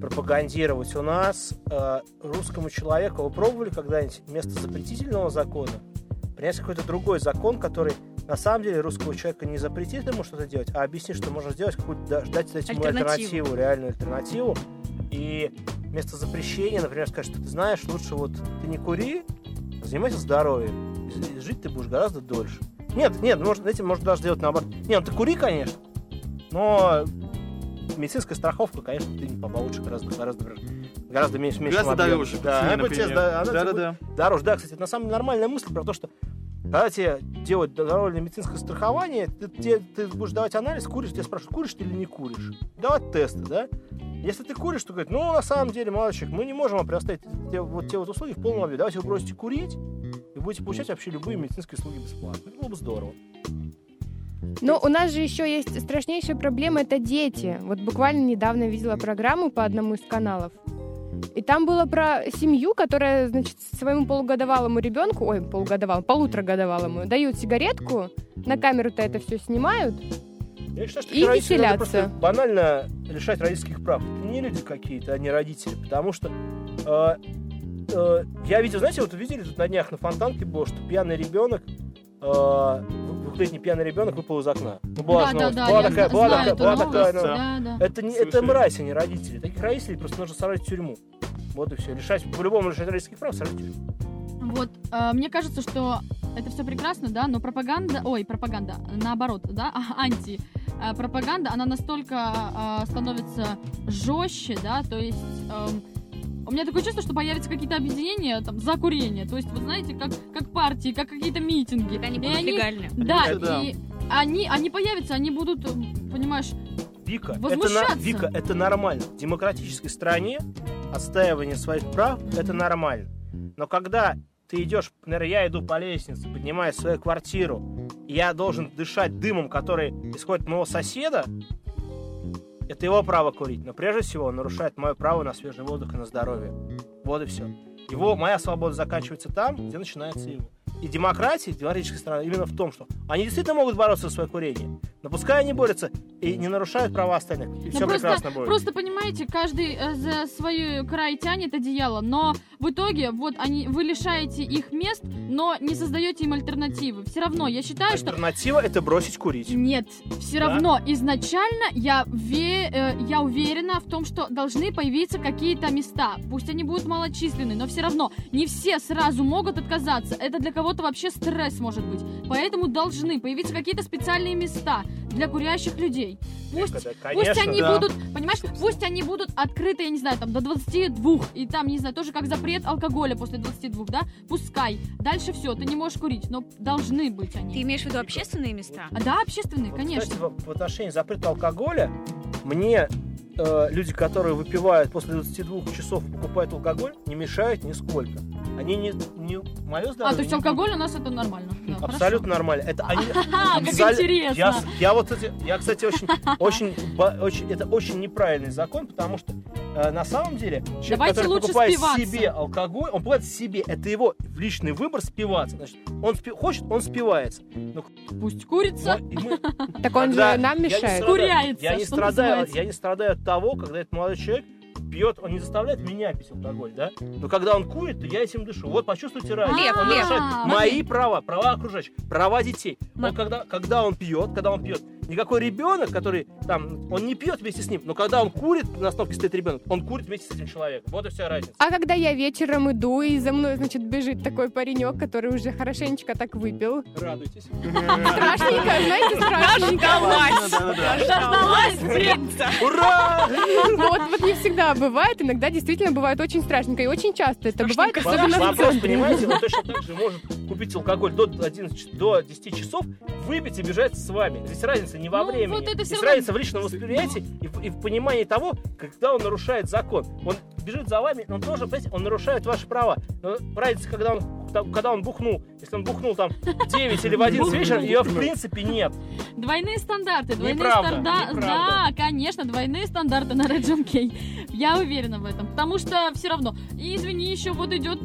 пропагандировать у нас э, русскому человеку. Вы пробовали когда-нибудь вместо запретительного закона принять какой-то другой закон, который на самом деле русского человека не запретит ему что-то делать, а объяснит, что можно сделать какую-то, да, дать дать ему альтернативу, реальную альтернативу. И вместо запрещения, например, сказать, что ты знаешь, лучше вот ты не кури, занимайся здоровьем. Жить ты будешь гораздо дольше. Нет, нет, может, этим можно даже сделать наоборот. Нет, ну ты кури, конечно, но медицинская страховка, конечно, ты не получше гораздо, гораздо, гораздо меньше, меньше Гораздо дороже, Да, она будет тебе- например. да, Да-да-да. будет дороже. Да, кстати, это на самом деле нормальная мысль про то, что когда тебе делают добровольное медицинское страхование, ты, те- ты будешь давать анализ, куришь, тебя спрашивают, куришь ты или не куришь. Давать тесты, да? Если ты куришь, то говорит, ну, на самом деле, мальчик, мы не можем вам предоставить те, вот те вот услуги в полном объеме. Давайте вы бросите курить, и будете получать вообще любые медицинские услуги бесплатно. Это было бы здорово. Но у нас же еще есть страшнейшая проблема это дети. Вот буквально недавно видела программу по одному из каналов. И там было про семью, которая, значит, своему полугодовалому ребенку, ой, полугодовалому, полуторагодовалому, дают сигаретку, на камеру-то это все снимают, Я считаю, что И веселятся. просто банально лишать родительских прав. Это не люди какие-то, а не родители. Потому что э, э, я видел, знаете, вот видели тут на днях на фонтанке было, что пьяный ребенок, двухлетний пьяный ребенок выпал из окна. Ну, была же да, да, да, была такая, была знаю такая, была такая, ну, да, да. Это, не, это мразь, а не родители. Таких родителей просто нужно сажать в тюрьму. Вот и все. Лишать, по-любому лишать родительских прав, сажать в тюрьму. Вот, э, мне кажется, что это все прекрасно, да, но пропаганда, ой, пропаганда, наоборот, да, а, анти э, пропаганда, она настолько э, становится жестче, да, то есть эм, у меня такое чувство, что появятся какие-то объединения там за курение, то есть, вы знаете, как, как партии, как какие-то митинги. Они И будут легальны. Да, Конечно, да. и они, они появятся, они будут, э, понимаешь, Вика, это, на-. Вика, это нормально. В демократической стране отстаивание своих прав – это нормально. Но когда ты идешь, например, я иду по лестнице, поднимаюсь в свою квартиру, и я должен дышать дымом, который исходит от моего соседа, это его право курить. Но прежде всего он нарушает мое право на свежий воздух и на здоровье. Вот и все. Его, моя свобода заканчивается там, где начинается его. И демократия, демократическая страна именно в том, что они действительно могут бороться за свое курение. Но пускай они борются и не нарушают права остальных. И Ну, все просто, прекрасно будет. просто понимаете, каждый э, за свой край тянет одеяло, но в итоге вот они, вы лишаете их мест, но не создаете им альтернативы. Все равно, я считаю, что Альтернатива это бросить курить. нет, все Да? равно изначально я, ве- э, я уверена в том, что должны появиться какие-то места. Пусть они будут малочисленны, но все равно не все сразу могут отказаться. Это для кого-то вообще стресс может быть. Поэтому должны появиться какие-то специальные места для курящих людей. Пусть, Да, пусть конечно. они да. будут, понимаешь, пусть они будут открыты, я не знаю, там до 22, и там, не знаю, тоже как запрет алкоголя после 22, да? Пускай. Дальше все, ты не можешь курить, но должны быть они. Ты имеешь в виду общественные места? А, да, общественные, Вот, конечно. Кстати, в, в отношении запрета алкоголя, мне э, люди, которые выпивают после 22 часов и покупают алкоголь, не мешают нисколько. Они не... не мое А, здоровье то есть не алкоголь у нас это нормально. Да, Абсолютно нормально. Это они. Как интересно. Я, я вот кстати, я, кстати, очень, очень, очень, это очень неправильный закон, потому что э, на самом деле человек, Давайте который лучше покупает спиваться. себе алкоголь, он покупает себе, это его личный выбор спиваться. Значит, он спи- хочет, он спивается. Но, Пусть курится. но мы- Так он же нам я не мешает. страдаю- Куряется, Я не страдаю, я не страдаю от того, когда этот молодой человек пьет, он не заставляет меня пить алкоголь, да? Но когда он курит, то я этим дышу. Вот почувствуйте разницу. Лев, он Лев, А, мои права, права окружающих, права детей. Он когда, когда он пьет, когда он пьет, никакой ребенок, который там, он не пьет вместе с ним, но когда он курит, на остановке стоит ребенок, он курит вместе с этим человеком. Вот и вся разница. А когда я вечером иду, и за мной, значит, бежит такой паренек, который уже хорошенечко так выпил. Радуйтесь. Страшненько, знаете, страшненько. Дождалась принца. Ура! Вот, вот не всегда бывает, иногда действительно бывает очень страшненько, и очень часто это бывает, Вопрос, особенно в вопрос, центре. понимаете, он точно так же может купить алкоголь до 11, ч- до 10 часов, выпить и бежать с вами. Здесь разница не во Ну, времени. вот это всё Здесь равно- разница в личном восприятии и в, и в понимании того, когда он нарушает закон. Он бежит за вами, но он тоже, понимаете, он нарушает ваши права. Но разница, когда он, когда он бухнул. Если он бухнул там в 9 или в 11 вечера, ее в принципе нет. Двойные стандарты, двойные стандарты. Да, конечно, двойные стандарты на Red Key. Я уверена в этом. Потому что все равно. И извини, еще вот идет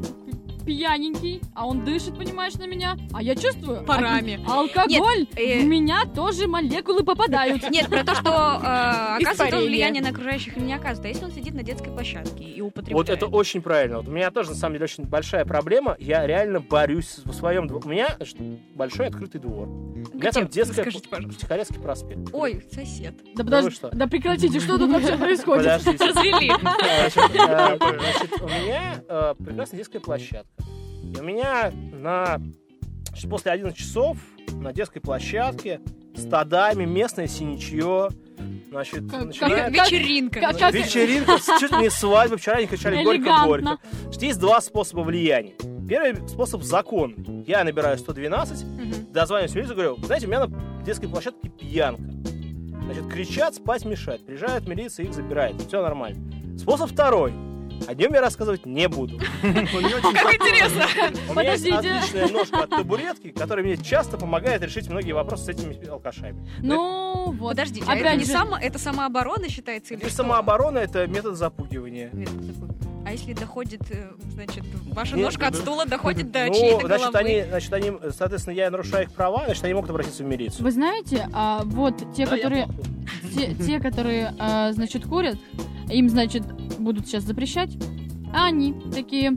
пьяненький, а он дышит, понимаешь, на меня. А я чувствую. Парами. а- Алкоголь Нет, э, в меня тоже молекулы попадают. Нет, про то, что э, оказывает он влияние на окружающих или не оказывает. А если он сидит на детской площадке и употребляет? Вот это очень правильно. Вот у меня тоже, на самом деле, очень большая проблема. Я реально борюсь в своем... У меня значит, большой открытый двор. У меня там Где? детская... Скажите, пожалуйста. Тихорецкий проспект. Ой, сосед. Да подожди, что? да прекратите, что тут вообще происходит? Развели. Значит, э, у меня э, прекрасная детская площадка. И у меня на после 11 часов на детской площадке стадами местное синичье, значит, Как- начинает- как- Вечеринка. как- как- Вечеринка, чуть не свадьба, вчера они кричали горько-горько. Есть два способа влияния. Первый способ закон. Я набираю 112, Мгм. дозваниваюсь в милицию, говорю, «Вы знаете, у меня на детской площадке пьянка. Значит, кричат, спать мешает. Приезжает милиция, их забирает. Все нормально. Способ второй. О нем я рассказывать не буду. Как интересно. У меня есть Подождите. отличная ножка от табуретки, которая мне часто помогает решить многие вопросы с этими алкашами. Ну, вот. Подождите, а это не же, само, это самооборона считается или самооборона — это метод запугивания. Метод. А если доходит, э, значит, ваша Нет, ножка от ну, стула доходит до Ну, чьей-то значит, головы? они, значит, они, соответственно, я нарушаю их права, значит, они могут обратиться в милицию. Вы знаете, а, вот те, Да, которые, те, те, которые, а, значит, курят, им, значит, будут сейчас запрещать, а они такие,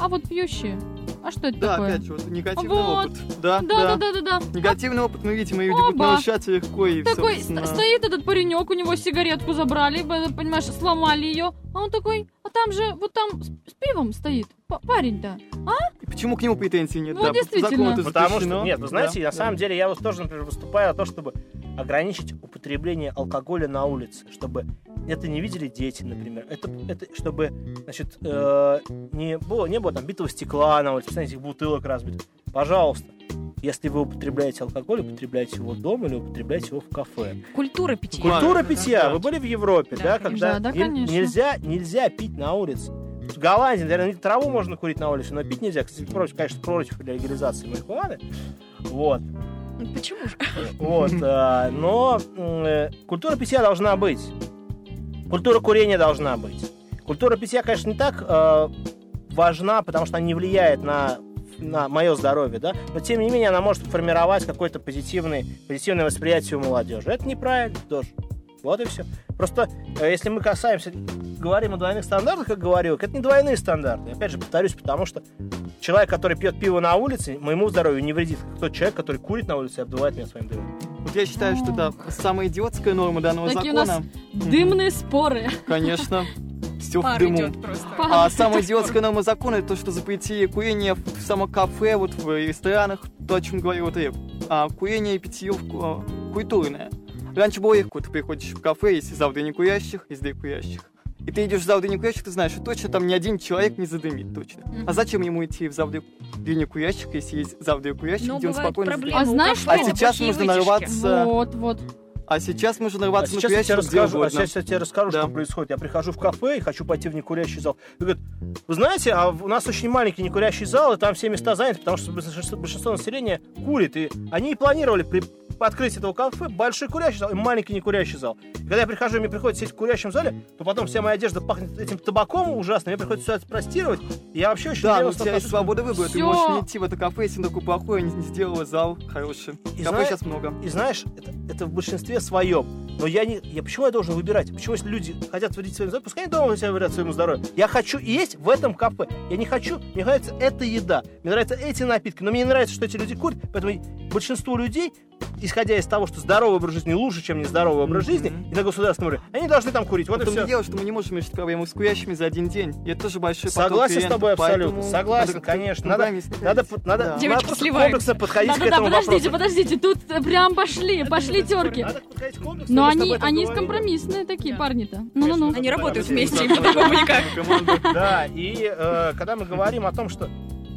а вот пьющие, а что это Да, такое? опять же, вот негативный Вот. опыт. Да, Да, да, да, да, да. Негативный опыт, мы видим, и люди будут Оба. нарушаться легко и Такой собственно, ст- стоит этот паренек, у него сигаретку забрали, понимаешь, сломали ее, а он такой, а там же, вот там с, с пивом стоит па- парень-то. И почему к нему претензий нет? Ну, да, действительно. Потому что, нет, вы знаете, Да, на да. самом деле я вот тоже, например, выступаю за то, чтобы ограничить употребление алкоголя на улице, чтобы это не видели дети, например. Это, это чтобы, значит, э, не было, не было там битого стекла на улице, этих бутылок разбитых. Пожалуйста, если вы употребляете алкоголь, употребляйте его дома или употребляйте его в кафе. Культура питья. Культура питья. да. Вы были в Европе, Да, да, когда Да, да, не- конечно. нельзя, нельзя пить на улице. В Голландии, наверное, траву можно курить на улице, но пить нельзя. Кстати, против, конечно, против легализации марихуаны. Вот. Почему же? Вот, а, но э, культура питья должна быть. Культура курения должна быть. Культура питья, конечно, не так э, важна, потому что она не влияет на на мое здоровье, да, но тем не менее она может формировать какое-то позитивное, позитивное восприятие у молодежи. Это неправильно тоже. Вот и все. Просто э, если мы касаемся, говорим о двойных стандартах, как говорил, это не двойные стандарты. Опять же, повторюсь, потому что человек, который пьет пиво на улице, моему здоровью не вредит, как тот человек, который курит на улице и обдувает меня своим дымом. Вот я считаю, что да, самая идиотская норма данного Такие у нас закона, дымные споры. конечно, все в Пар дыму. идет просто. А самая идиотская норма закона это то, что запретили курение в самом кафе, вот в ресторанах, то, о чем говорил вот Реп. А курение и питье в- а, культурное. Раньше было легко, ты приходишь в кафе, есть заводы не курящих, есть две курящих. И ты идешь в не курящих, ты знаешь, что точно там ни один человек не задымит, точно. А зачем ему идти в не курящих, если есть заводы курящих, Но где он спокойно проблемы. А знаешь? А это сейчас можно вытяжки. нарваться... Вот, вот. А сейчас можно А нарваться на сейчас, я тебе расскажу, а сейчас я тебе расскажу, Да. что происходит. Я прихожу в кафе и хочу пойти в некурящий зал. И говорят, вы знаете, а у нас очень маленький некурящий зал, и там все места заняты, потому что большинство, большинство населения курит. И они и планировали при открытии этого кафе большой курящий зал и маленький некурящий зал. И когда я прихожу, и мне приходится сидеть в курящем зале, то потом вся моя одежда пахнет этим табаком ужасно, мне приходится все это простировать. И я вообще очень Да, делаю но у тебя есть свобода выбора, ты Всё. можешь не идти в это кафе, если он такой плохой, не, не сделала зал хороший. И Кафе зна- сейчас много. И знаешь, это, это в большинстве своем. Но я не. Я, почему я должен выбирать? Почему, если люди хотят вредить своему здоровью, пускай они дома себя вредят своему здоровью. Я хочу есть в этом кафе. Я не хочу. Мне нравится эта еда. Мне нравятся эти напитки. Но мне не нравится, что эти люди курят. Поэтому большинство людей, исходя из того, что здоровый образ жизни лучше, чем нездоровый образ жизни, и на государственном уровне, они должны там курить. Вот и все. дело, что мы не можем решить проблему с курящими за один день. И это тоже большой поток Согласен с тобой абсолютно. Согласен, надо конечно. Надо, надо, надо, Да. надо Девочки комплексно подходить к Да-да-да, этому подождите, вопросу. подождите, тут прям пошли, пошли терки. Надо подходить комплексно, Но они, они компромиссные такие Да. парни-то. Ну-ну-ну. Они работают Да, вместе, да, по-другому никак. Да, и э, когда мы говорим о том, что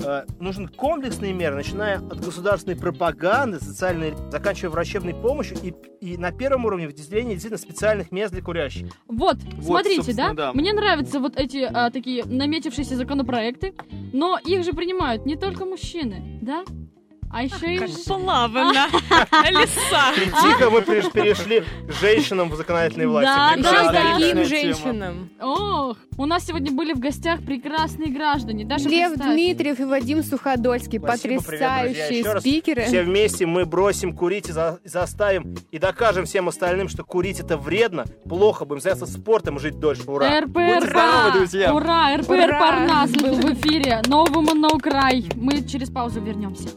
э, нужен комплексные меры, начиная от государственной пропаганды, социальной, заканчивая врачебной помощью и, и на первом уровне выделение действительно специальных мест для курящих. Вот, смотрите, да? да. Мне нравятся вот эти а, такие наметившиеся законопроекты, но их же принимают не только мужчины, да? А еще и... Плавно. Леса. И тихо мы переш- перешли к женщинам в законодательной власти. Да, да, Отличная женщинам. Ох, у нас сегодня были в гостях прекрасные граждане. Лев. Дмитриев и Вадим Суходольский, потрясающие спикеры. Все вместе мы бросим курить и за- и заставим и докажем всем остальным, что курить это вредно, плохо, будем заняться спортом и жить дольше. Ура! РПР, здоровы, друзья. Ура, РПР Ура! Парнас был в эфире. Woman, No Cry. Мы через паузу вернемся.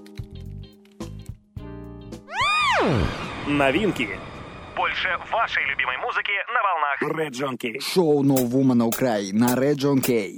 Новинки. Больше вашей любимой музыки на волнах Red John Key. Шоу No Woman Cry на Red John Kay.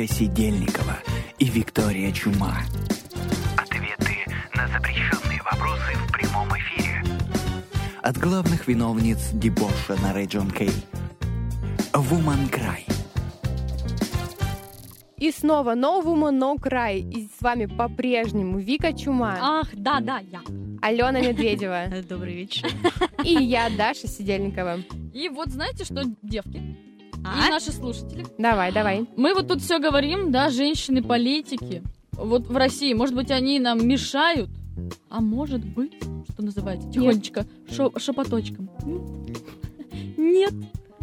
Дарья Сидельникова и Виктория Чума. Ответы на запрещенные вопросы в прямом эфире. От главных виновниц дебоша на Region K. Woman Cry. И снова No Woman No Cry. И с вами по-прежнему Вика Чума, Ах, да, да, я. Алена Медведева Добрый вечер. и я, Даша Сидельникова. И вот знаете что, девки А? и наши слушатели, Давай, давай. мы вот тут все говорим, да, женщины-политики, вот в России, может быть, они нам мешают, а может быть, что называется, тихонечко, шо- шепоточком. Нет.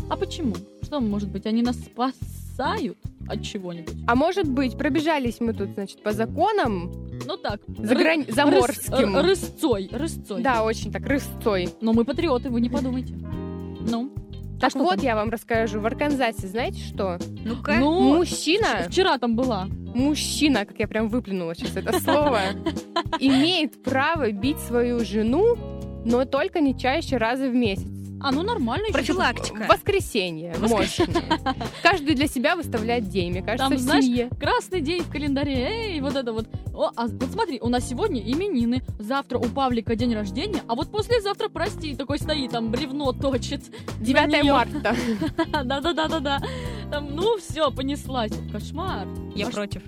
А почему? Что, может быть, они нас спасают от чего-нибудь? А может быть, пробежались мы тут, значит, по законам Ну так. за грань- ры- заморским. рыс- рысцой, рысцой. Да, очень так, рысцой. Но мы патриоты, вы не подумайте. Ну, Так что вот, там? я вам расскажу. В Арканзасе, знаете что? Ну-ка. ну, Мужчина, вчера там была. мужчина, как я прям выплюнула сейчас это слово, имеет право бить свою жену, но только не чаще раза в месяц. А, ну нормально. Профилактика. Воскресенье, можно. Каждый для себя выставляет день, мне кажется, Там, в знаешь, семье. Красный день в календаре, эй, вот это вот. О, а вот смотри, у нас сегодня именины, завтра у Павлика день рождения, а вот послезавтра, прости, такой стоит, там бревно точит. 9 неё. марта. Да-да-да-да-да. Там, ну, все, понеслась. Кошмар. Я против.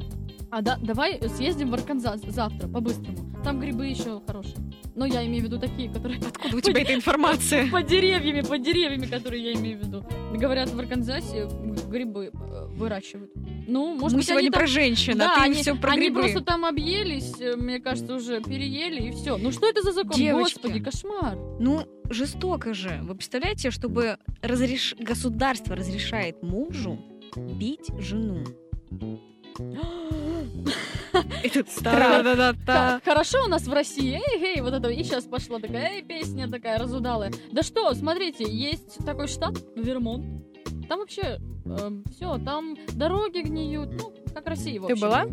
А да, давай съездим в Арканзас завтра, по-быстрому. Там грибы еще хорошие. Но я имею в виду такие, которые Откуда у тебя эта информация? под деревьями, под деревьями, которые я имею в виду. Говорят, в Арканзасе грибы э, выращивают. Ну, может Мы быть, они сегодня там про женщин, да, а ты они, все про они грибы. просто там объелись, э, мне кажется, уже переели и все. Ну что это за закон? Девочки. Господи, кошмар. Ну, жестоко же. Вы представляете, чтобы разреш... государство разрешает мужу бить жену? Ха- Хорошо у нас в России, эй, эй, вот это, и сейчас пошла такая, песня такая разудалая. Да что, смотрите, есть такой штат, Вермонт. Там вообще все, там дороги гниют, ну, как Россия, в Ты общем. была?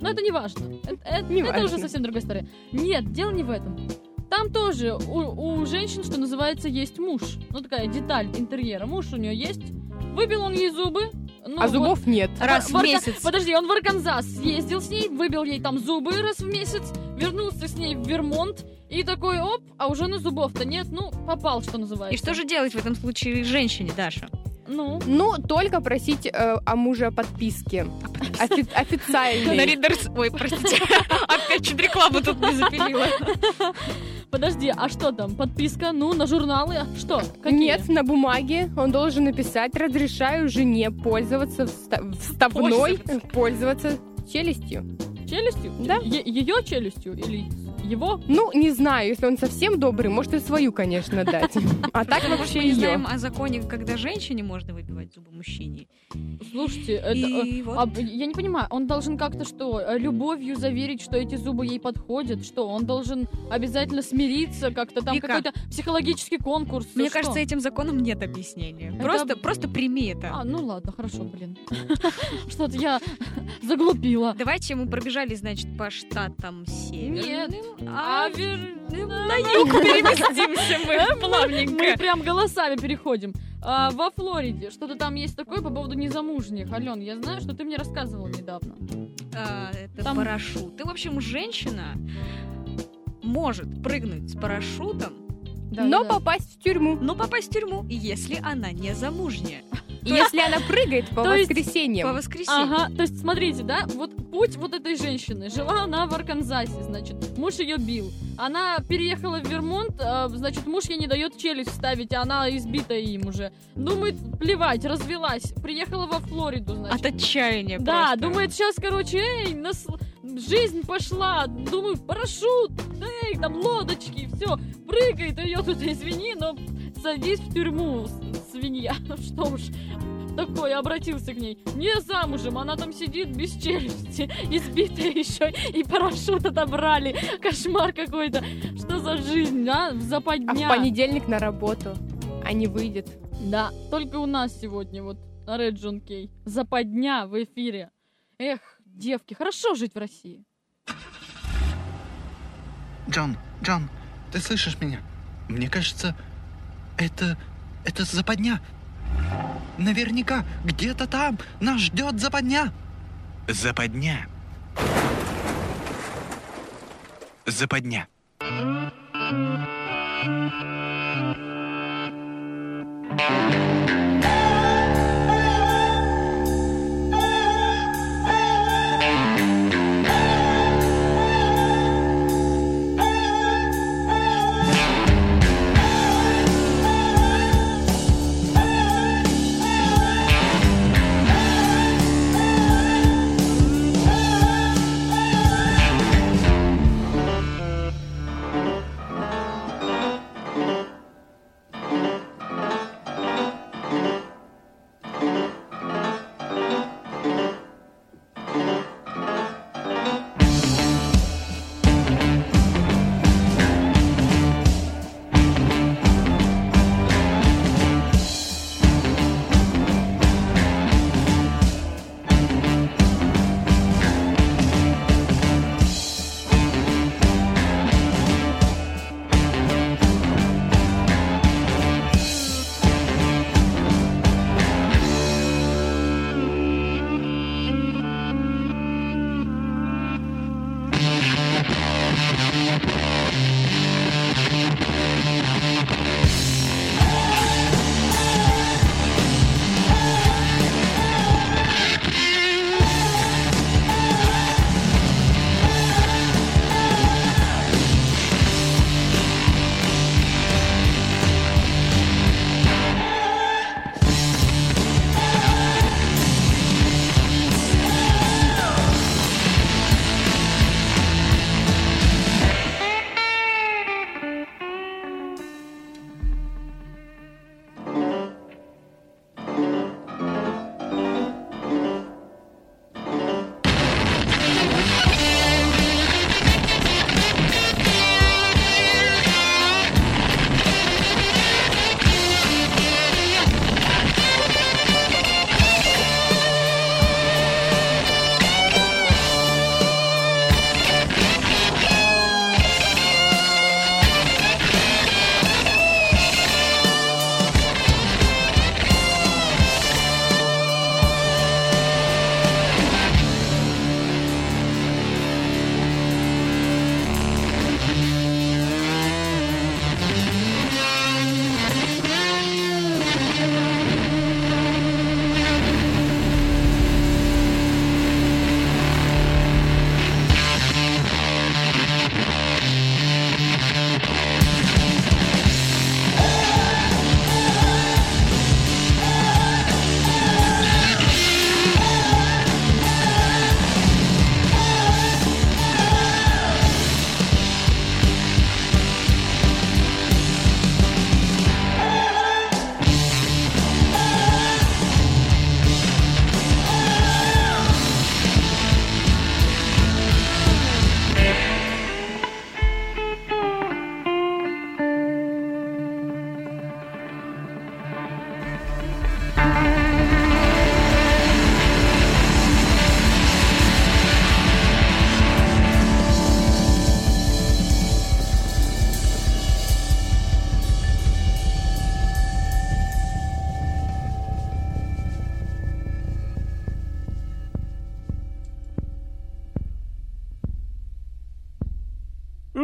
Но это не важно. Это, это- Не это важно. уже совсем другая история. Нет, дело не в этом. Там тоже у, у женщин, что называется, есть муж. Ну, такая деталь интерьера. Муж у нее есть. Выбил он ей зубы. Ну, А вот. зубов нет. Раз в Арка- месяц. Подожди, он в Арканзас съездил с ней, выбил ей там зубы раз в месяц, вернулся с ней в Вермонт и такой, оп, а у жены зубов-то нет, ну, попал, что называется. И что же делать в этом случае женщине, Даша? Ну, Ну, только просить э, о муже подписки. Офи- На официальной. Ридерс... Ой, простите. Опять чуть рекламу тут не запилила. подожди, а что там, подписка, ну, на журналы, а что? Какие? Нет, на бумаге он должен написать «Разрешаю жене пользоваться вста- вставной, пользоваться челюстью». Челюстью? Да. ее челюстью или его? Ну, не знаю, если он совсем добрый, может и свою, конечно, дать. А так вообще мы знаем о законе, когда женщине можно выбивать зубы мужчине. Слушайте, это... Э, я не понимаю, он должен как-то что, э, любовью заверить, что эти зубы ей подходят? Что, он должен обязательно смириться как-то? Там какой-то психологический конкурс? Мне кажется, этим законом нет объяснения. Просто, просто прими это. А, ну ладно, хорошо, блин. Что-то я заглупила. Давайте мы пробежали, значит, по штатам северным, А а вер- на юг переместимся мы Мы плавненько. прям голосами переходим. А, во Флориде что-то там есть такое по поводу незамужних. Ален, я знаю, что ты мне рассказывала недавно. А, это Там- парашют. И, в общем, женщина может прыгнуть с парашютом, Да, Но да. попасть в тюрьму. но попасть в тюрьму, если она не замужняя. Если она прыгает по воскресеньям. По воскресеньям. Ага, то есть смотрите, да, вот путь вот этой женщины. Жила она в Арканзасе, значит, муж ее бил. Она переехала в Вермонт, а, значит, муж ей не дает челюсть ставить, а она избита им уже. Думает, плевать, развелась. Приехала во Флориду, значит. От отчаяния Да, просто. думает, сейчас, короче, эй, нас... жизнь пошла, думаю, парашют, эй, там лодочки, все, прыгает, ее тут, извини, но садись в тюрьму, свинья, что уж такое, обратился к ней. Не замужем, она там сидит без челюсти, избитая еще, и парашют отобрали. Кошмар какой-то. Что за жизнь, а? А в Западня. понедельник на работу. А не выйдет. Да, только у нас сегодня вот на Red John Кей. Западня в эфире. Эх, девки, хорошо жить в России. Джон, Джон, ты слышишь меня? Мне кажется, это... это западня. Наверняка где-то там нас ждет западня. Западня. Западня.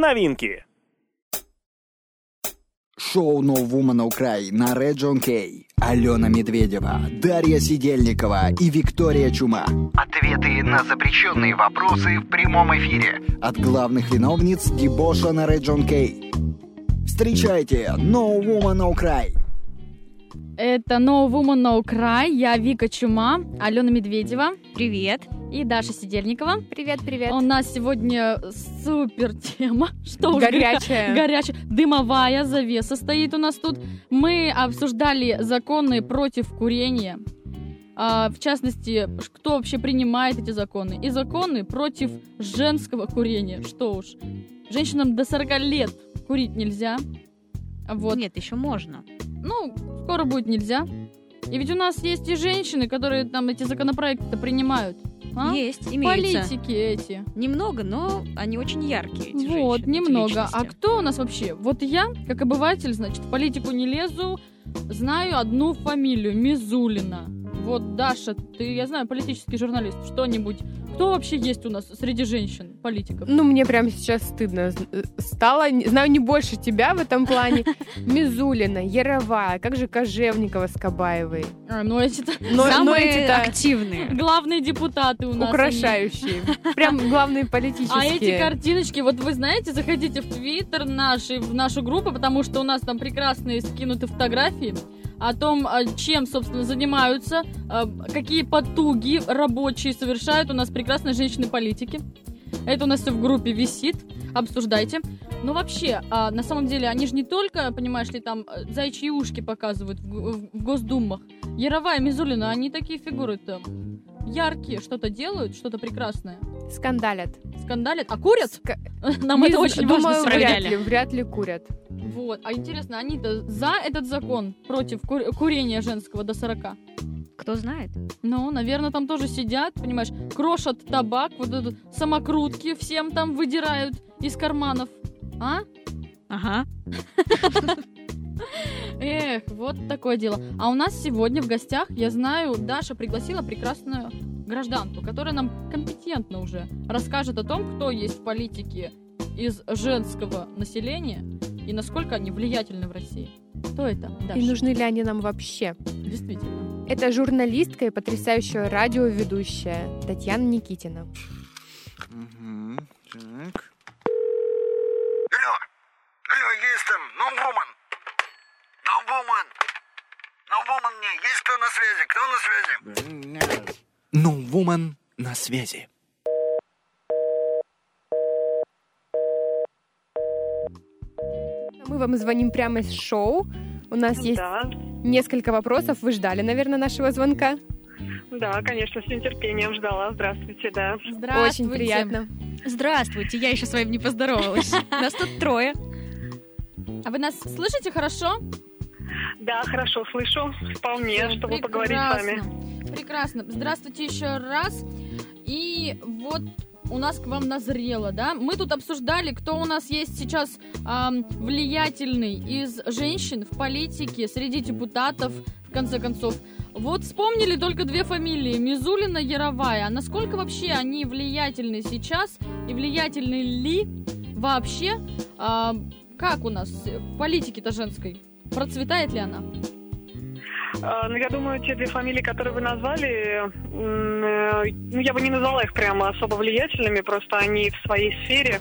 Новинки. Шоу No Woman Украй на Region K. Алена Медведева, Дарья Сидельникова и Виктория Чума. Ответы на запрещенные вопросы в прямом эфире. От главных виновниц дебоша на Region K. Встречайте No Woman Украй. Это No Woman No Cry. Я Вика Чума, Алена Медведева. Привет. И Даша Сидельникова. Привет, привет. У нас сегодня супер тема. Что уж Горячая. Горячая. Дымовая завеса стоит у нас тут. Мы обсуждали законы против курения. А, в частности, кто вообще принимает эти законы. И законы против женского курения. Что уж. Женщинам до 40 лет курить нельзя. Вот. Нет, еще можно. Ну, скоро будет нельзя. И ведь у нас есть и женщины, которые там эти законопроекты принимают. А? Есть, имеются. Политики эти. Немного, но они очень яркие. эти Вот, женщины, эти немного. А личности. кто у нас вообще? Вот я, как обыватель, значит, в политику не лезу, знаю одну фамилию, Мизулина. Вот, Даша, ты, я знаю, политический журналист, что-нибудь. Кто вообще есть у нас среди женщин, политиков? Ну, мне прямо сейчас стыдно э, стало. Знаю не больше тебя в этом плане. Мизулина, Яровая, как же Кожевникова с Кабаевой. А, ну эти-то Самые эти-то активные. главные депутаты у нас. украшающие. Прям главные политические. А эти картиночки, вот вы знаете, заходите в Твиттер наш и в нашу группу, потому что у нас там прекрасные скинуты фотографии о том, а, чем, собственно, занимаются, а, какие потуги рабочие совершают у нас прекрасные женщины-политики. Это у нас все в группе висит, обсуждайте. Но вообще, а, на самом деле, они же не только, понимаешь ли, там э, зайчьи ушки показывают в, г- в госдумах. Яровая, Мизулина, они такие фигуры-то яркие, что-то делают, что-то прекрасное. Скандалят. Скандалят? А курят? Ска- Нам Не это очень Думаю, важно вряд ли, вряд ли курят. Вот. А интересно, они-то за этот закон против ку- курения женского до 40? Кто знает? Ну, наверное, там тоже сидят, понимаешь, крошат табак, вот этот самокрутки всем там выдирают из карманов. А? Ага. Эх, вот такое дело. А у нас сегодня в гостях, я знаю, Даша пригласила прекрасную гражданку, которая нам компетентно уже расскажет о том, кто есть в политике из женского населения и насколько они влиятельны в России. Кто это, Даша? И нужны ли они нам вообще? Действительно. Это журналистка и потрясающая радиоведущая Татьяна Никитина. Мгм, Так. Есть там, Новвумен? Новвумен? Новвумен мне, есть кто на связи? Кто на связи? Нет. Ну, вумен на связи. Мы вам звоним прямо из шоу. У нас есть Да, несколько вопросов. Вы ждали, наверное, нашего звонка? да, конечно, с нетерпением ждала. Здравствуйте, да. Здравствуйте. Очень приятно. Здравствуйте, я еще с вами не поздоровалась. Нас тут трое. А вы нас слышите хорошо? Да, хорошо, слышу. Вполне, Всё, чтобы поговорить с вами. прекрасно. Прекрасно. Здравствуйте еще раз. И вот у нас к вам назрело, да? Мы тут обсуждали, кто у нас есть сейчас ам, влиятельный из женщин в политике, среди депутатов, в конце концов. Вот вспомнили только две фамилии, Мизулина, Яровая. А насколько вообще они влиятельны сейчас и влиятельны ли вообще? А, как у нас в политике-то женской? Процветает ли она? А, Ну, я думаю, те две фамилии, которые вы назвали, э, ну, я бы не назвала их прямо особо влиятельными, просто они в своей сфере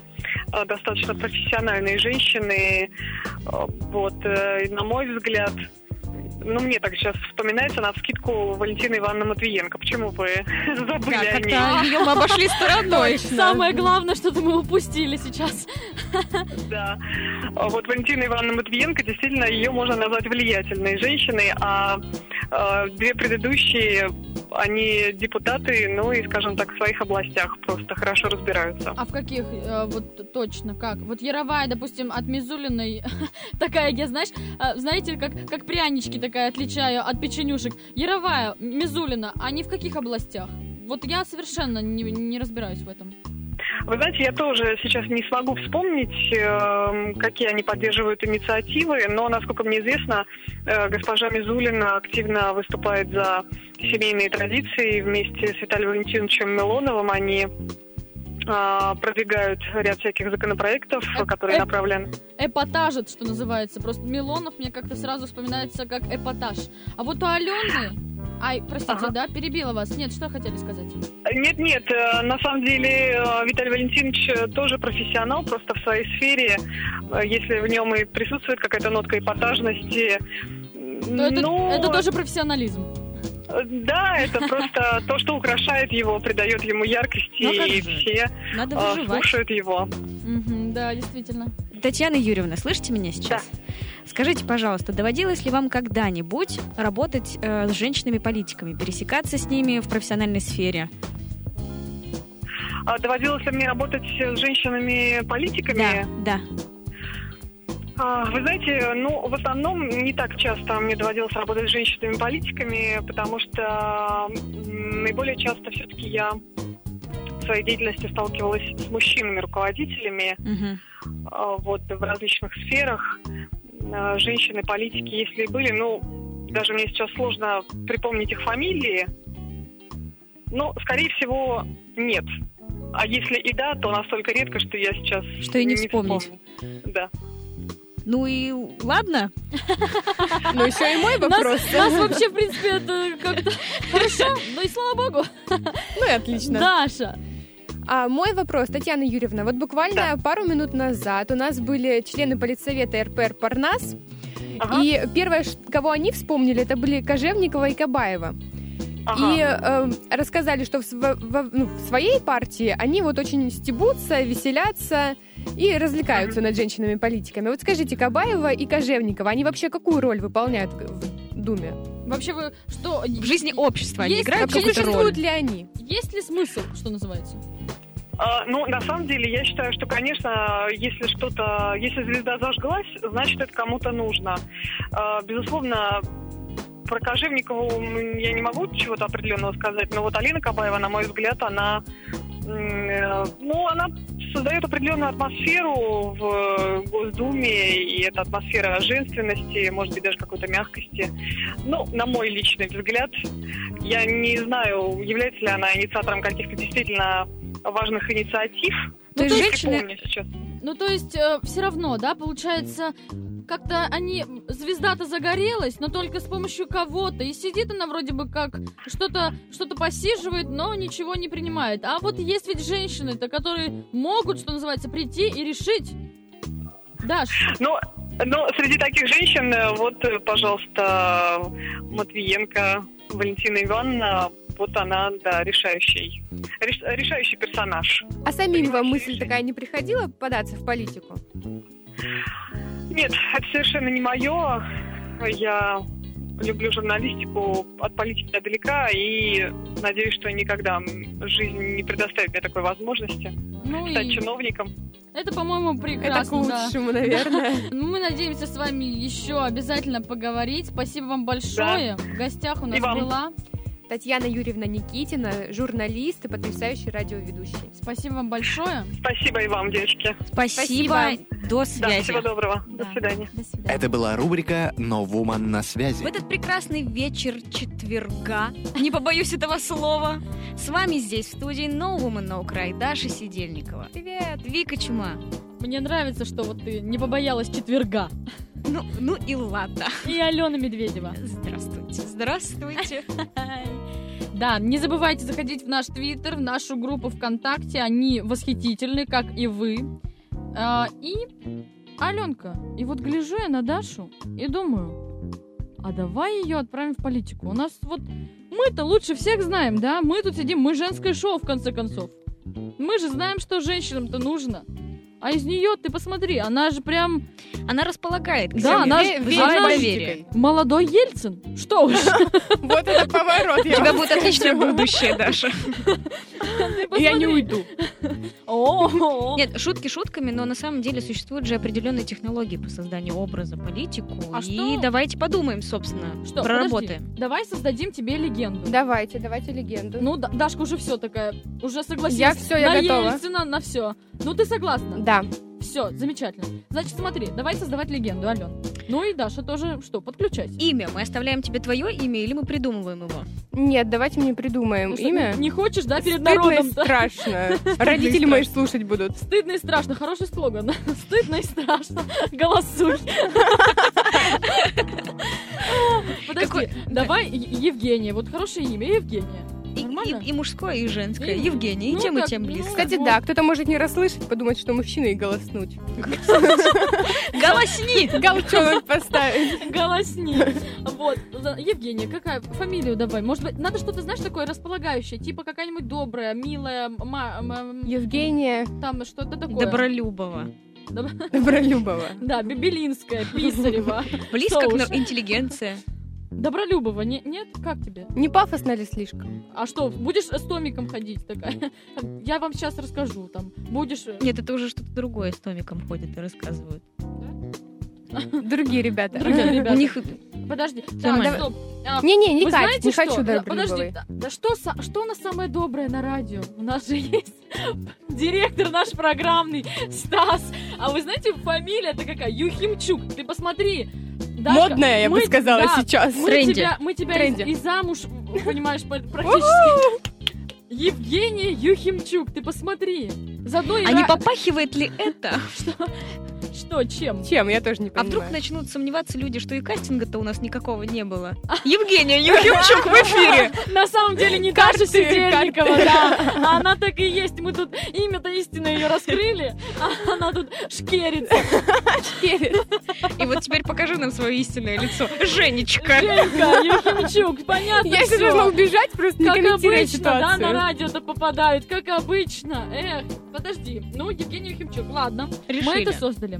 э, достаточно профессиональные женщины. Э, Вот, э, на мой взгляд, ну, мне так сейчас вспоминается на вскидку Валентина Ивановна Матвиенко. Почему вы забыли Да, о ней? как-то ее мы обошли стороной. Самое главное, что-то мы упустили сейчас. Да. А Вот Валентина Ивановна Матвиенко, действительно, ее можно назвать влиятельной женщиной, а э, две предыдущие, они депутаты, ну и, скажем так, в своих областях просто хорошо разбираются. А в каких, э, вот точно, как? Вот Яровая, допустим, от Мизулиной, такая, я, знаешь, э, знаете, как, как прянички такая отличаю от печенюшек. Яровая, Мизулина, они в каких областях? Вот я совершенно не, не разбираюсь в этом. Вы знаете, я тоже сейчас не смогу вспомнить, э, какие они поддерживают инициативы, но, насколько мне известно, э, госпожа Мизулина активно выступает за семейные традиции. Вместе с Виталием Валентиновичем Милоновым они продвигают ряд всяких законопроектов, которые э, направлены Эпатажит, что называется. Просто Милонов мне как-то сразу вспоминается как эпатаж. А вот у Алены... Ай, простите, Ага. да, перебила вас. Нет, что хотели сказать? Нет, нет, э, на самом деле э, Виталий Валентинович э, тоже профессионал, просто в своей сфере, э, если в нем и присутствует какая-то нотка эпатажности, это, ну, это тоже профессионализм. Да, это просто то, что украшает его, придает ему яркости, Ну, и все э, выживать. слушают его. Да, действительно. Татьяна Юрьевна, слышите меня сейчас? Скажите, пожалуйста, доводилось ли вам когда-нибудь работать э, с женщинами-политиками, пересекаться с ними в профессиональной сфере? А доводилось ли мне работать с женщинами-политиками? Да, А, Вы знаете, ну, в основном не так часто мне доводилось работать с женщинами-политиками, потому что наиболее часто все-таки я в своей деятельности сталкивалась с мужчинами-руководителями, а, вот, в различных сферах. А, Женщины-политики, если и были, ну, даже мне сейчас сложно припомнить их фамилии, ну, скорее всего, нет. А если и да, то настолько редко, что я сейчас Что и не вспомнить. вспомню. Да. Ну и ладно. Ну, еще и мой вопрос. нас вообще, в принципе, это как-то хорошо, ну и слава богу. Ну и отлично. Даша, А мой вопрос, Татьяна Юрьевна, вот буквально пару минут назад у нас были члены политсовета РПР Парнас, и первое, кого они вспомнили, это были Кожевникова и Кабаева. И э, рассказали, что в, во- ну, в своей партии они вот очень стебутся, веселятся и развлекаются над женщинами-политиками. Вот скажите, Кабаева и Кожевникова, они вообще какую роль выполняют в Думе? вообще вы что? В жизни общества они Есть играют вообще какую-то роль. Существуют ли они? Есть ли смысл, что называется? А, ну, на самом деле, я считаю, что, конечно, если что-то, если звезда зажглась, значит, это кому-то нужно. А, безусловно, про Кожевникову я не могу чего-то определенного сказать, но вот Алина Кабаева, на мой взгляд, она, э, ну, она создает определенную атмосферу в Госдуме, и эта атмосфера женственности, может быть, даже какой-то мягкости. Ну, на мой личный взгляд, я не знаю, является ли она инициатором каких-то действительно важных инициатив. То есть женщины- припомню сейчас. Ну, то есть, все равно, да, получается, как-то они... Звезда-то загорелась, но только с помощью кого-то. И сидит она вроде бы как что-то что посиживает, но ничего не принимает. А вот есть ведь женщины-то, которые могут, что называется, прийти и решить. Даш, Ну, ну, среди таких женщин, э, вот, э, пожалуйста, Матвиенко Валентина Ивановна, вот она, да, решающий, реш- решающий персонаж. А самим вам мысль такая не приходила податься в политику? Нет, это совершенно не мое. Я люблю журналистику, от политики далека, и надеюсь, что никогда жизнь не предоставит мне такой возможности ну стать и чиновником. это, по-моему, прекрасно. Это к да. лучшему, наверное. Ну, мы надеемся с вами еще обязательно поговорить. Спасибо вам большое. В гостях у нас И вам. была. Татьяна Юрьевна Никитина, журналист и потрясающий радиоведущий. Спасибо вам большое. Спасибо и вам, девочки. Спасибо. До Да, связи. всего доброго. До свидания. До свидания. Это была рубрика «No Woman на связи». В этот прекрасный вечер четверга, не побоюсь этого слова, с вами здесь в студии No Woman No Cry Даша Сидельникова. Привет! Вика Чума. Мне нравится, что вот ты не побоялась четверга. Ну, ну и ладно. И Алена Медведева. Здравствуйте. Здравствуйте. Да, не забывайте заходить в наш твиттер, в нашу группу ВКонтакте. Они восхитительны, как и вы. А, и Аленка. И вот гляжу я на Дашу и думаю, а давай ее отправим в политику. У нас вот мы-то лучше всех знаем, да? Мы тут сидим, мы женское шоу, в конце концов. Мы же знаем, что женщинам-то нужно. А из нее ты посмотри, она же прям... Она располагает. к Да, себе. она, Ве- она политикой. молодой Ельцин. Что уж. Вот это поворот. У тебя будет отличное будущее, Даша. Я не уйду. О, Нет, шутки шутками, но на самом деле существуют же определенные технологии по созданию образа политику. А и давайте подумаем, собственно, Что, проработаем. давай создадим тебе легенду. Давайте, давайте легенду. Ну, Да- Дашка уже все такая, уже согласилась. Я всё, я на готова. Ельцина, на все. Ну, ты согласна? Да. Все, замечательно. Значит, смотри, давай создавать легенду, Ален. Ну и Даша тоже, что, подключайся. Имя. Мы оставляем тебе твое имя или мы придумываем его? Нет, давайте мне придумаем Ну что, имя. Не хочешь, да, перед Стыдно и народом-то? страшно. Родители мои слушать будут. Стыдно и страшно. Хороший слоган. Стыдно и страшно. Голосуй. Подожди, давай Евгения. Вот хорошее имя, Евгения. И, и- и мужское, и женское. И- Евгений, и ну тем, и так, тем ну, близко. Кстати, да, кто-то может не расслышать, подумать, что мужчина и голоснуть. Голосни! Галчонок поставить. Голосни. Вот. Евгения, какая фамилию давай? Может быть, надо что-то, знаешь, такое располагающее, типа какая-нибудь добрая, милая, Евгения там что-то такое. Добролюбова. Доб- Добролюбова. Да, Бибелинская, Писарева. Близко к интеллигенция. Добролюбова, не- нет? Как тебе? Не пафосно ли слишком? А что, будешь с Томиком ходить такая? Я вам сейчас расскажу, там, будешь... э, Нет, это уже что-то другое с Томиком ходят и рассказывают. Другие ребята. Другие ребята. У них Подожди. Так, стоп. А, Не-не, не Вы Кать, знаете не что? хочу. Подожди, да, да что, что у нас самое доброе на радио? У нас же есть директор наш программный, Стас. А вы знаете, фамилия-то какая? Юхимчук. Ты посмотри. Дашка, Модная, я бы мы- сказала, да, сейчас. Мы Тренде. тебя, мы тебя Тренде. и, и замуж, понимаешь, по- практически. Евгения Юхимчук, ты посмотри. Заодно и А не ра- попахивает ли это? Что, чем? Чем? Я тоже не А понимаю. вдруг начнут сомневаться люди, что и кастинга-то у нас никакого не было? Евгения Юхимчук в эфире! На самом деле не Даша Сидельникова, да. А Она так и есть. Мы тут имя-то истинное ее раскрыли, а она тут шкерится. И вот теперь покажи нам свое истинное лицо. Женечка! Женька, Юхимчук, понятно Я сейчас должна убежать, просто не Как комментируя обычно, да, на ситуацию. радио-то попадают, как обычно. Эх, подожди. Ну, Евгений Юхимчук, ладно. Мы Решили. это создали.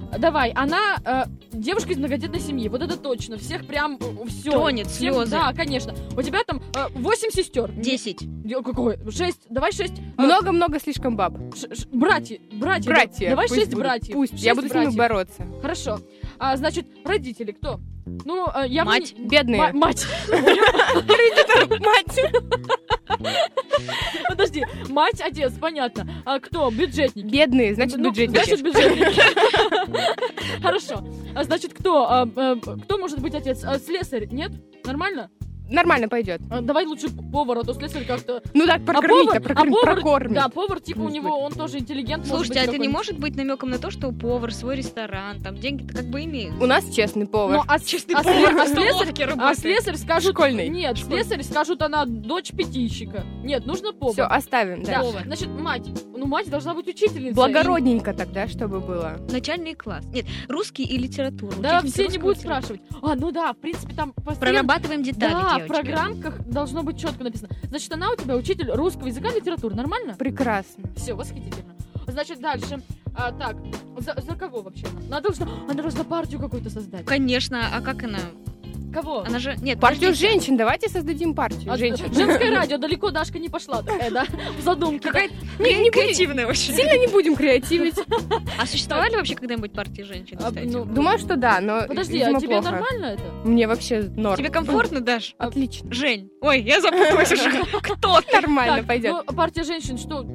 Давай, она э, девушка из многодетной семьи, вот это точно. Всех прям все. Тронет слезы. Да, конечно. У тебя там э, 8 сестер. Десять. Ё- Какое? Шесть. Давай шесть. Э, Много-много слишком баб. ш- ш- братья, братья. Братья. Давай пусть шесть будут. братьев. Пусть. Шесть Я буду с ними братьев. бороться. Хорошо. А, значит, родители кто? Ну, э, я Мать. Бедные. Ма- мать. Мать. Подожди, мать, отец, понятно. А кто? Бюджетники. Бедные, значит, Ну, бюджетники. Значит, бюджетники. Хорошо. А значит, кто? А, а, кто может быть отец? А, слесарь? Нет? Нормально? Нормально пойдет. А, давай лучше повар, а то слесарь как-то... Ну так, А прокормить, повар, а прокормить, а повар- прокормить. Да, повар, типа, у него, он тоже интеллигент. Слушайте, быть, а это не может быть намеком на то, что у повар свой ресторан, там деньги-то как бы имеет. У нас честный повар. Ну, а, с- Честный а повар а слесарь, а слесарь скажут... Школьный. Нет, Школьный. слесарь скажут, она дочь пятищика. Нет, нужно повар. Все, оставим Да, дальше. значит, мать. Ну, мать должна быть учительницей. Благородненько тогда, чтобы было. Начальный класс. Нет, русский и литература. Да, все не будут спрашивать. А, ну да, в принципе, там... постоянно- Прорабатываем детали, Да, в девочки. программках должно быть четко написано. Значит, она у тебя учитель русского языка и литературы. Нормально? Прекрасно. Все, восхитительно. Значит, дальше. А, так, за, за кого вообще? она? Она должна, она должна партию какую-то создать. Конечно, а как она? Кого? Она же... Нет, Партию подождите. женщин, давайте создадим партию А, женщин. Женское радио далеко Дашка не пошла такая, да? В задумке. Какая-то креативная вообще. сильно не будем креативить. А существовали вообще когда-нибудь партии женщин, А, кстати? ну, Думаю, что да, но Подожди, а тебе нормально это? Мне вообще норм. Тебе комфортно, Даш? Отлично. Жень. Ой, я запуталась уже. Кто? Нормально пойдет. ну, партия женщин, что?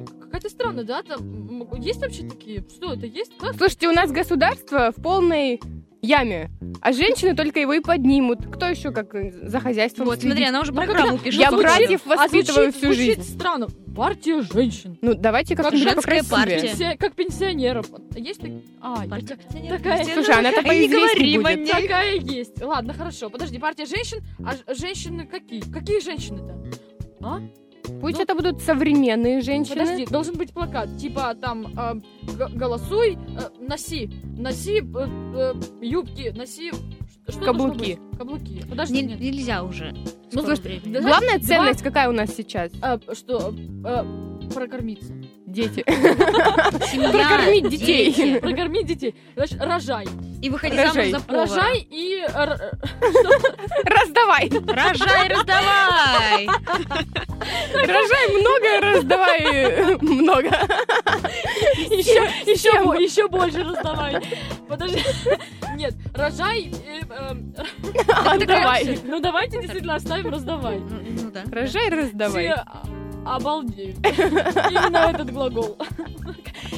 Какая-то странная, да? Там есть вообще такие? Что это есть? Как? Слушайте, у нас государство в полной яме, а женщины только его и поднимут. Кто еще как э, за хозяйством Вот, смотри, следит? она уже Ну, программу когда- пишет. Я звучит- братьев а воспитываю звучит- всю звучит жизнь. странно. Партия женщин. Ну, давайте Как как-нибудь женская покрасивее. партия. Пенсия- как пенсионеров. Есть так... А, Партия акционеров. такая... Слушай, она-то Ай, не поизвестнее говори будет. мне. Такая есть. Ладно, хорошо. Подожди, партия женщин. А ж- женщины какие? Какие женщины-то? А? Пусть Ну, это будут современные женщины. Подожди, должен быть плакат. Типа там э, голосуй, э, носи. Носи э, э, юбки, носи... Что Каблуки. Каблуки. Подожди, нет. Нельзя уже. Ну, слушай, Главная ценность какая у нас сейчас? э, что? э, прокормиться. Дети. Семья, Прокормить детей. дети. Прокормить детей. Значит, рожай. И выходи Рожай. замуж за повара. Рожай и... э, р- Раздавай. Рожай, раздавай. Рожай много, раздавай э, много. еще, еще, еще больше раздавай. Подожди. Нет, рожай... э, э, Отдавай. Ну давайте действительно оставим раздавай. Ну ну да. Рожай, раздавай. Обалдеют. Именно этот глагол.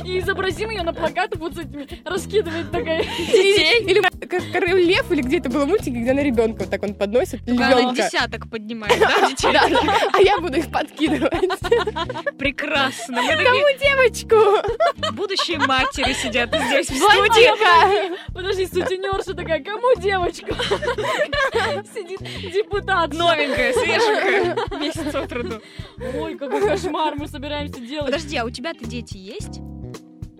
И изобразим ее на плакатах вот с этими, раскидывает такая Детей. Или как король лев, или где это было мультик, где на ребенка вот так он подносит Она львенка. десяток поднимает, да, детей? А я буду их подкидывать. Прекрасно. Кому девочку? будущие матери сидят здесь в студии. Подожди, сутенерша такая, кому девочку? Сидит депутат. Новенькая, свеженькая. Месяц от роду. Ой, какой кошмар мы собираемся делать. Подожди, а у тебя-то дети есть?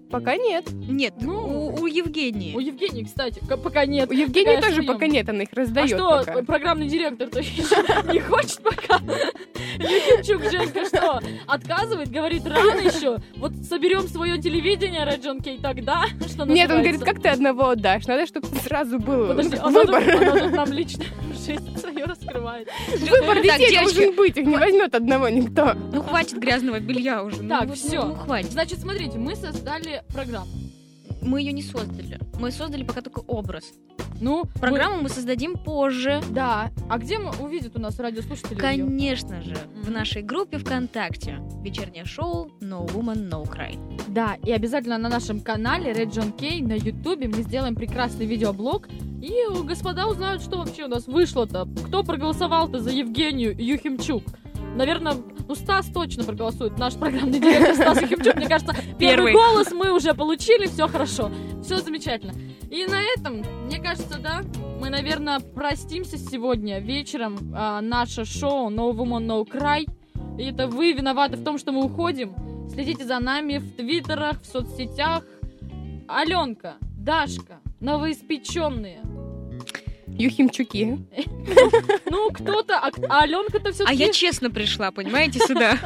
Пока нет. Нет, у, у Евгении. У Евгении, кстати, пока нет. У Евгении Такая тоже пока нет, она их А раздает что, пока. программный директор-то еще не хочет пока? Юхимчук Женька что, отказывает? Говорит, рано еще. Вот соберем свое телевидение, Реджон Кей, тогда, что Нет, он говорит, как ты одного отдашь? Надо, чтобы сразу был Подожди, она тут, выбор. она тут нам лично жизнь свою раскрывает. Выбор Так, детей девочки, должен быть, их не возьмет одного никто. Ну хватит грязного белья уже. ну Так, вот, всё. Ну, хватит. Значит, смотрите, мы создали программу. мы ее не создали. Мы создали пока только образ. Ну, Программу мы создадим позже. Да. А где мы увидят у нас радиослушатели? Конечно же, в нашей группе ВКонтакте. Вечернее шоу No Woman, No Cry. Да, и обязательно на нашем канале Red John K на Ютубе мы сделаем прекрасный видеоблог. И господа узнают, что вообще у нас вышло-то. Кто проголосовал-то за Евгению Юхимчук? Наверное, ну Стас точно проголосует. Наш программный директор Стас Юхимчук. Мне кажется, первый Первый. голос мы уже получили, все хорошо. Все замечательно. И на этом, мне кажется, да, мы, наверное, простимся сегодня вечером. А, наше шоу No Woman, No Cry. И это вы виноваты в том, что мы уходим. Следите за нами в твиттерах, в соцсетях. Аленка, Дашка, новоиспеченные. Юхимчуки. Ну, кто-то, а, а Аленка-то все А я честно пришла, понимаете, сюда.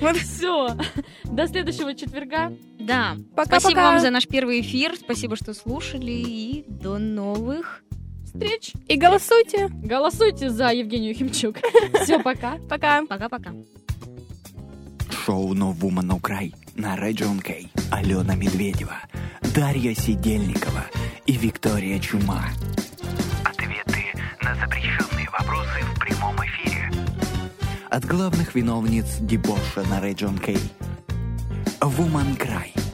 Все. До следующего четверга. Да. Пока-пока. Спасибо вам за наш первый эфир. Спасибо, что слушали. И до новых встреч. И голосуйте. Голосуйте за Евгению Химчук. Все, пока. Пока. Пока-пока. Шоу No Woman No Cry на Region K. Алена Медведева, Дарья Сидельникова и Виктория Чума. На запрещенные вопросы в прямом эфире. От главных виновниц дебоша на Region K. Woman Cry.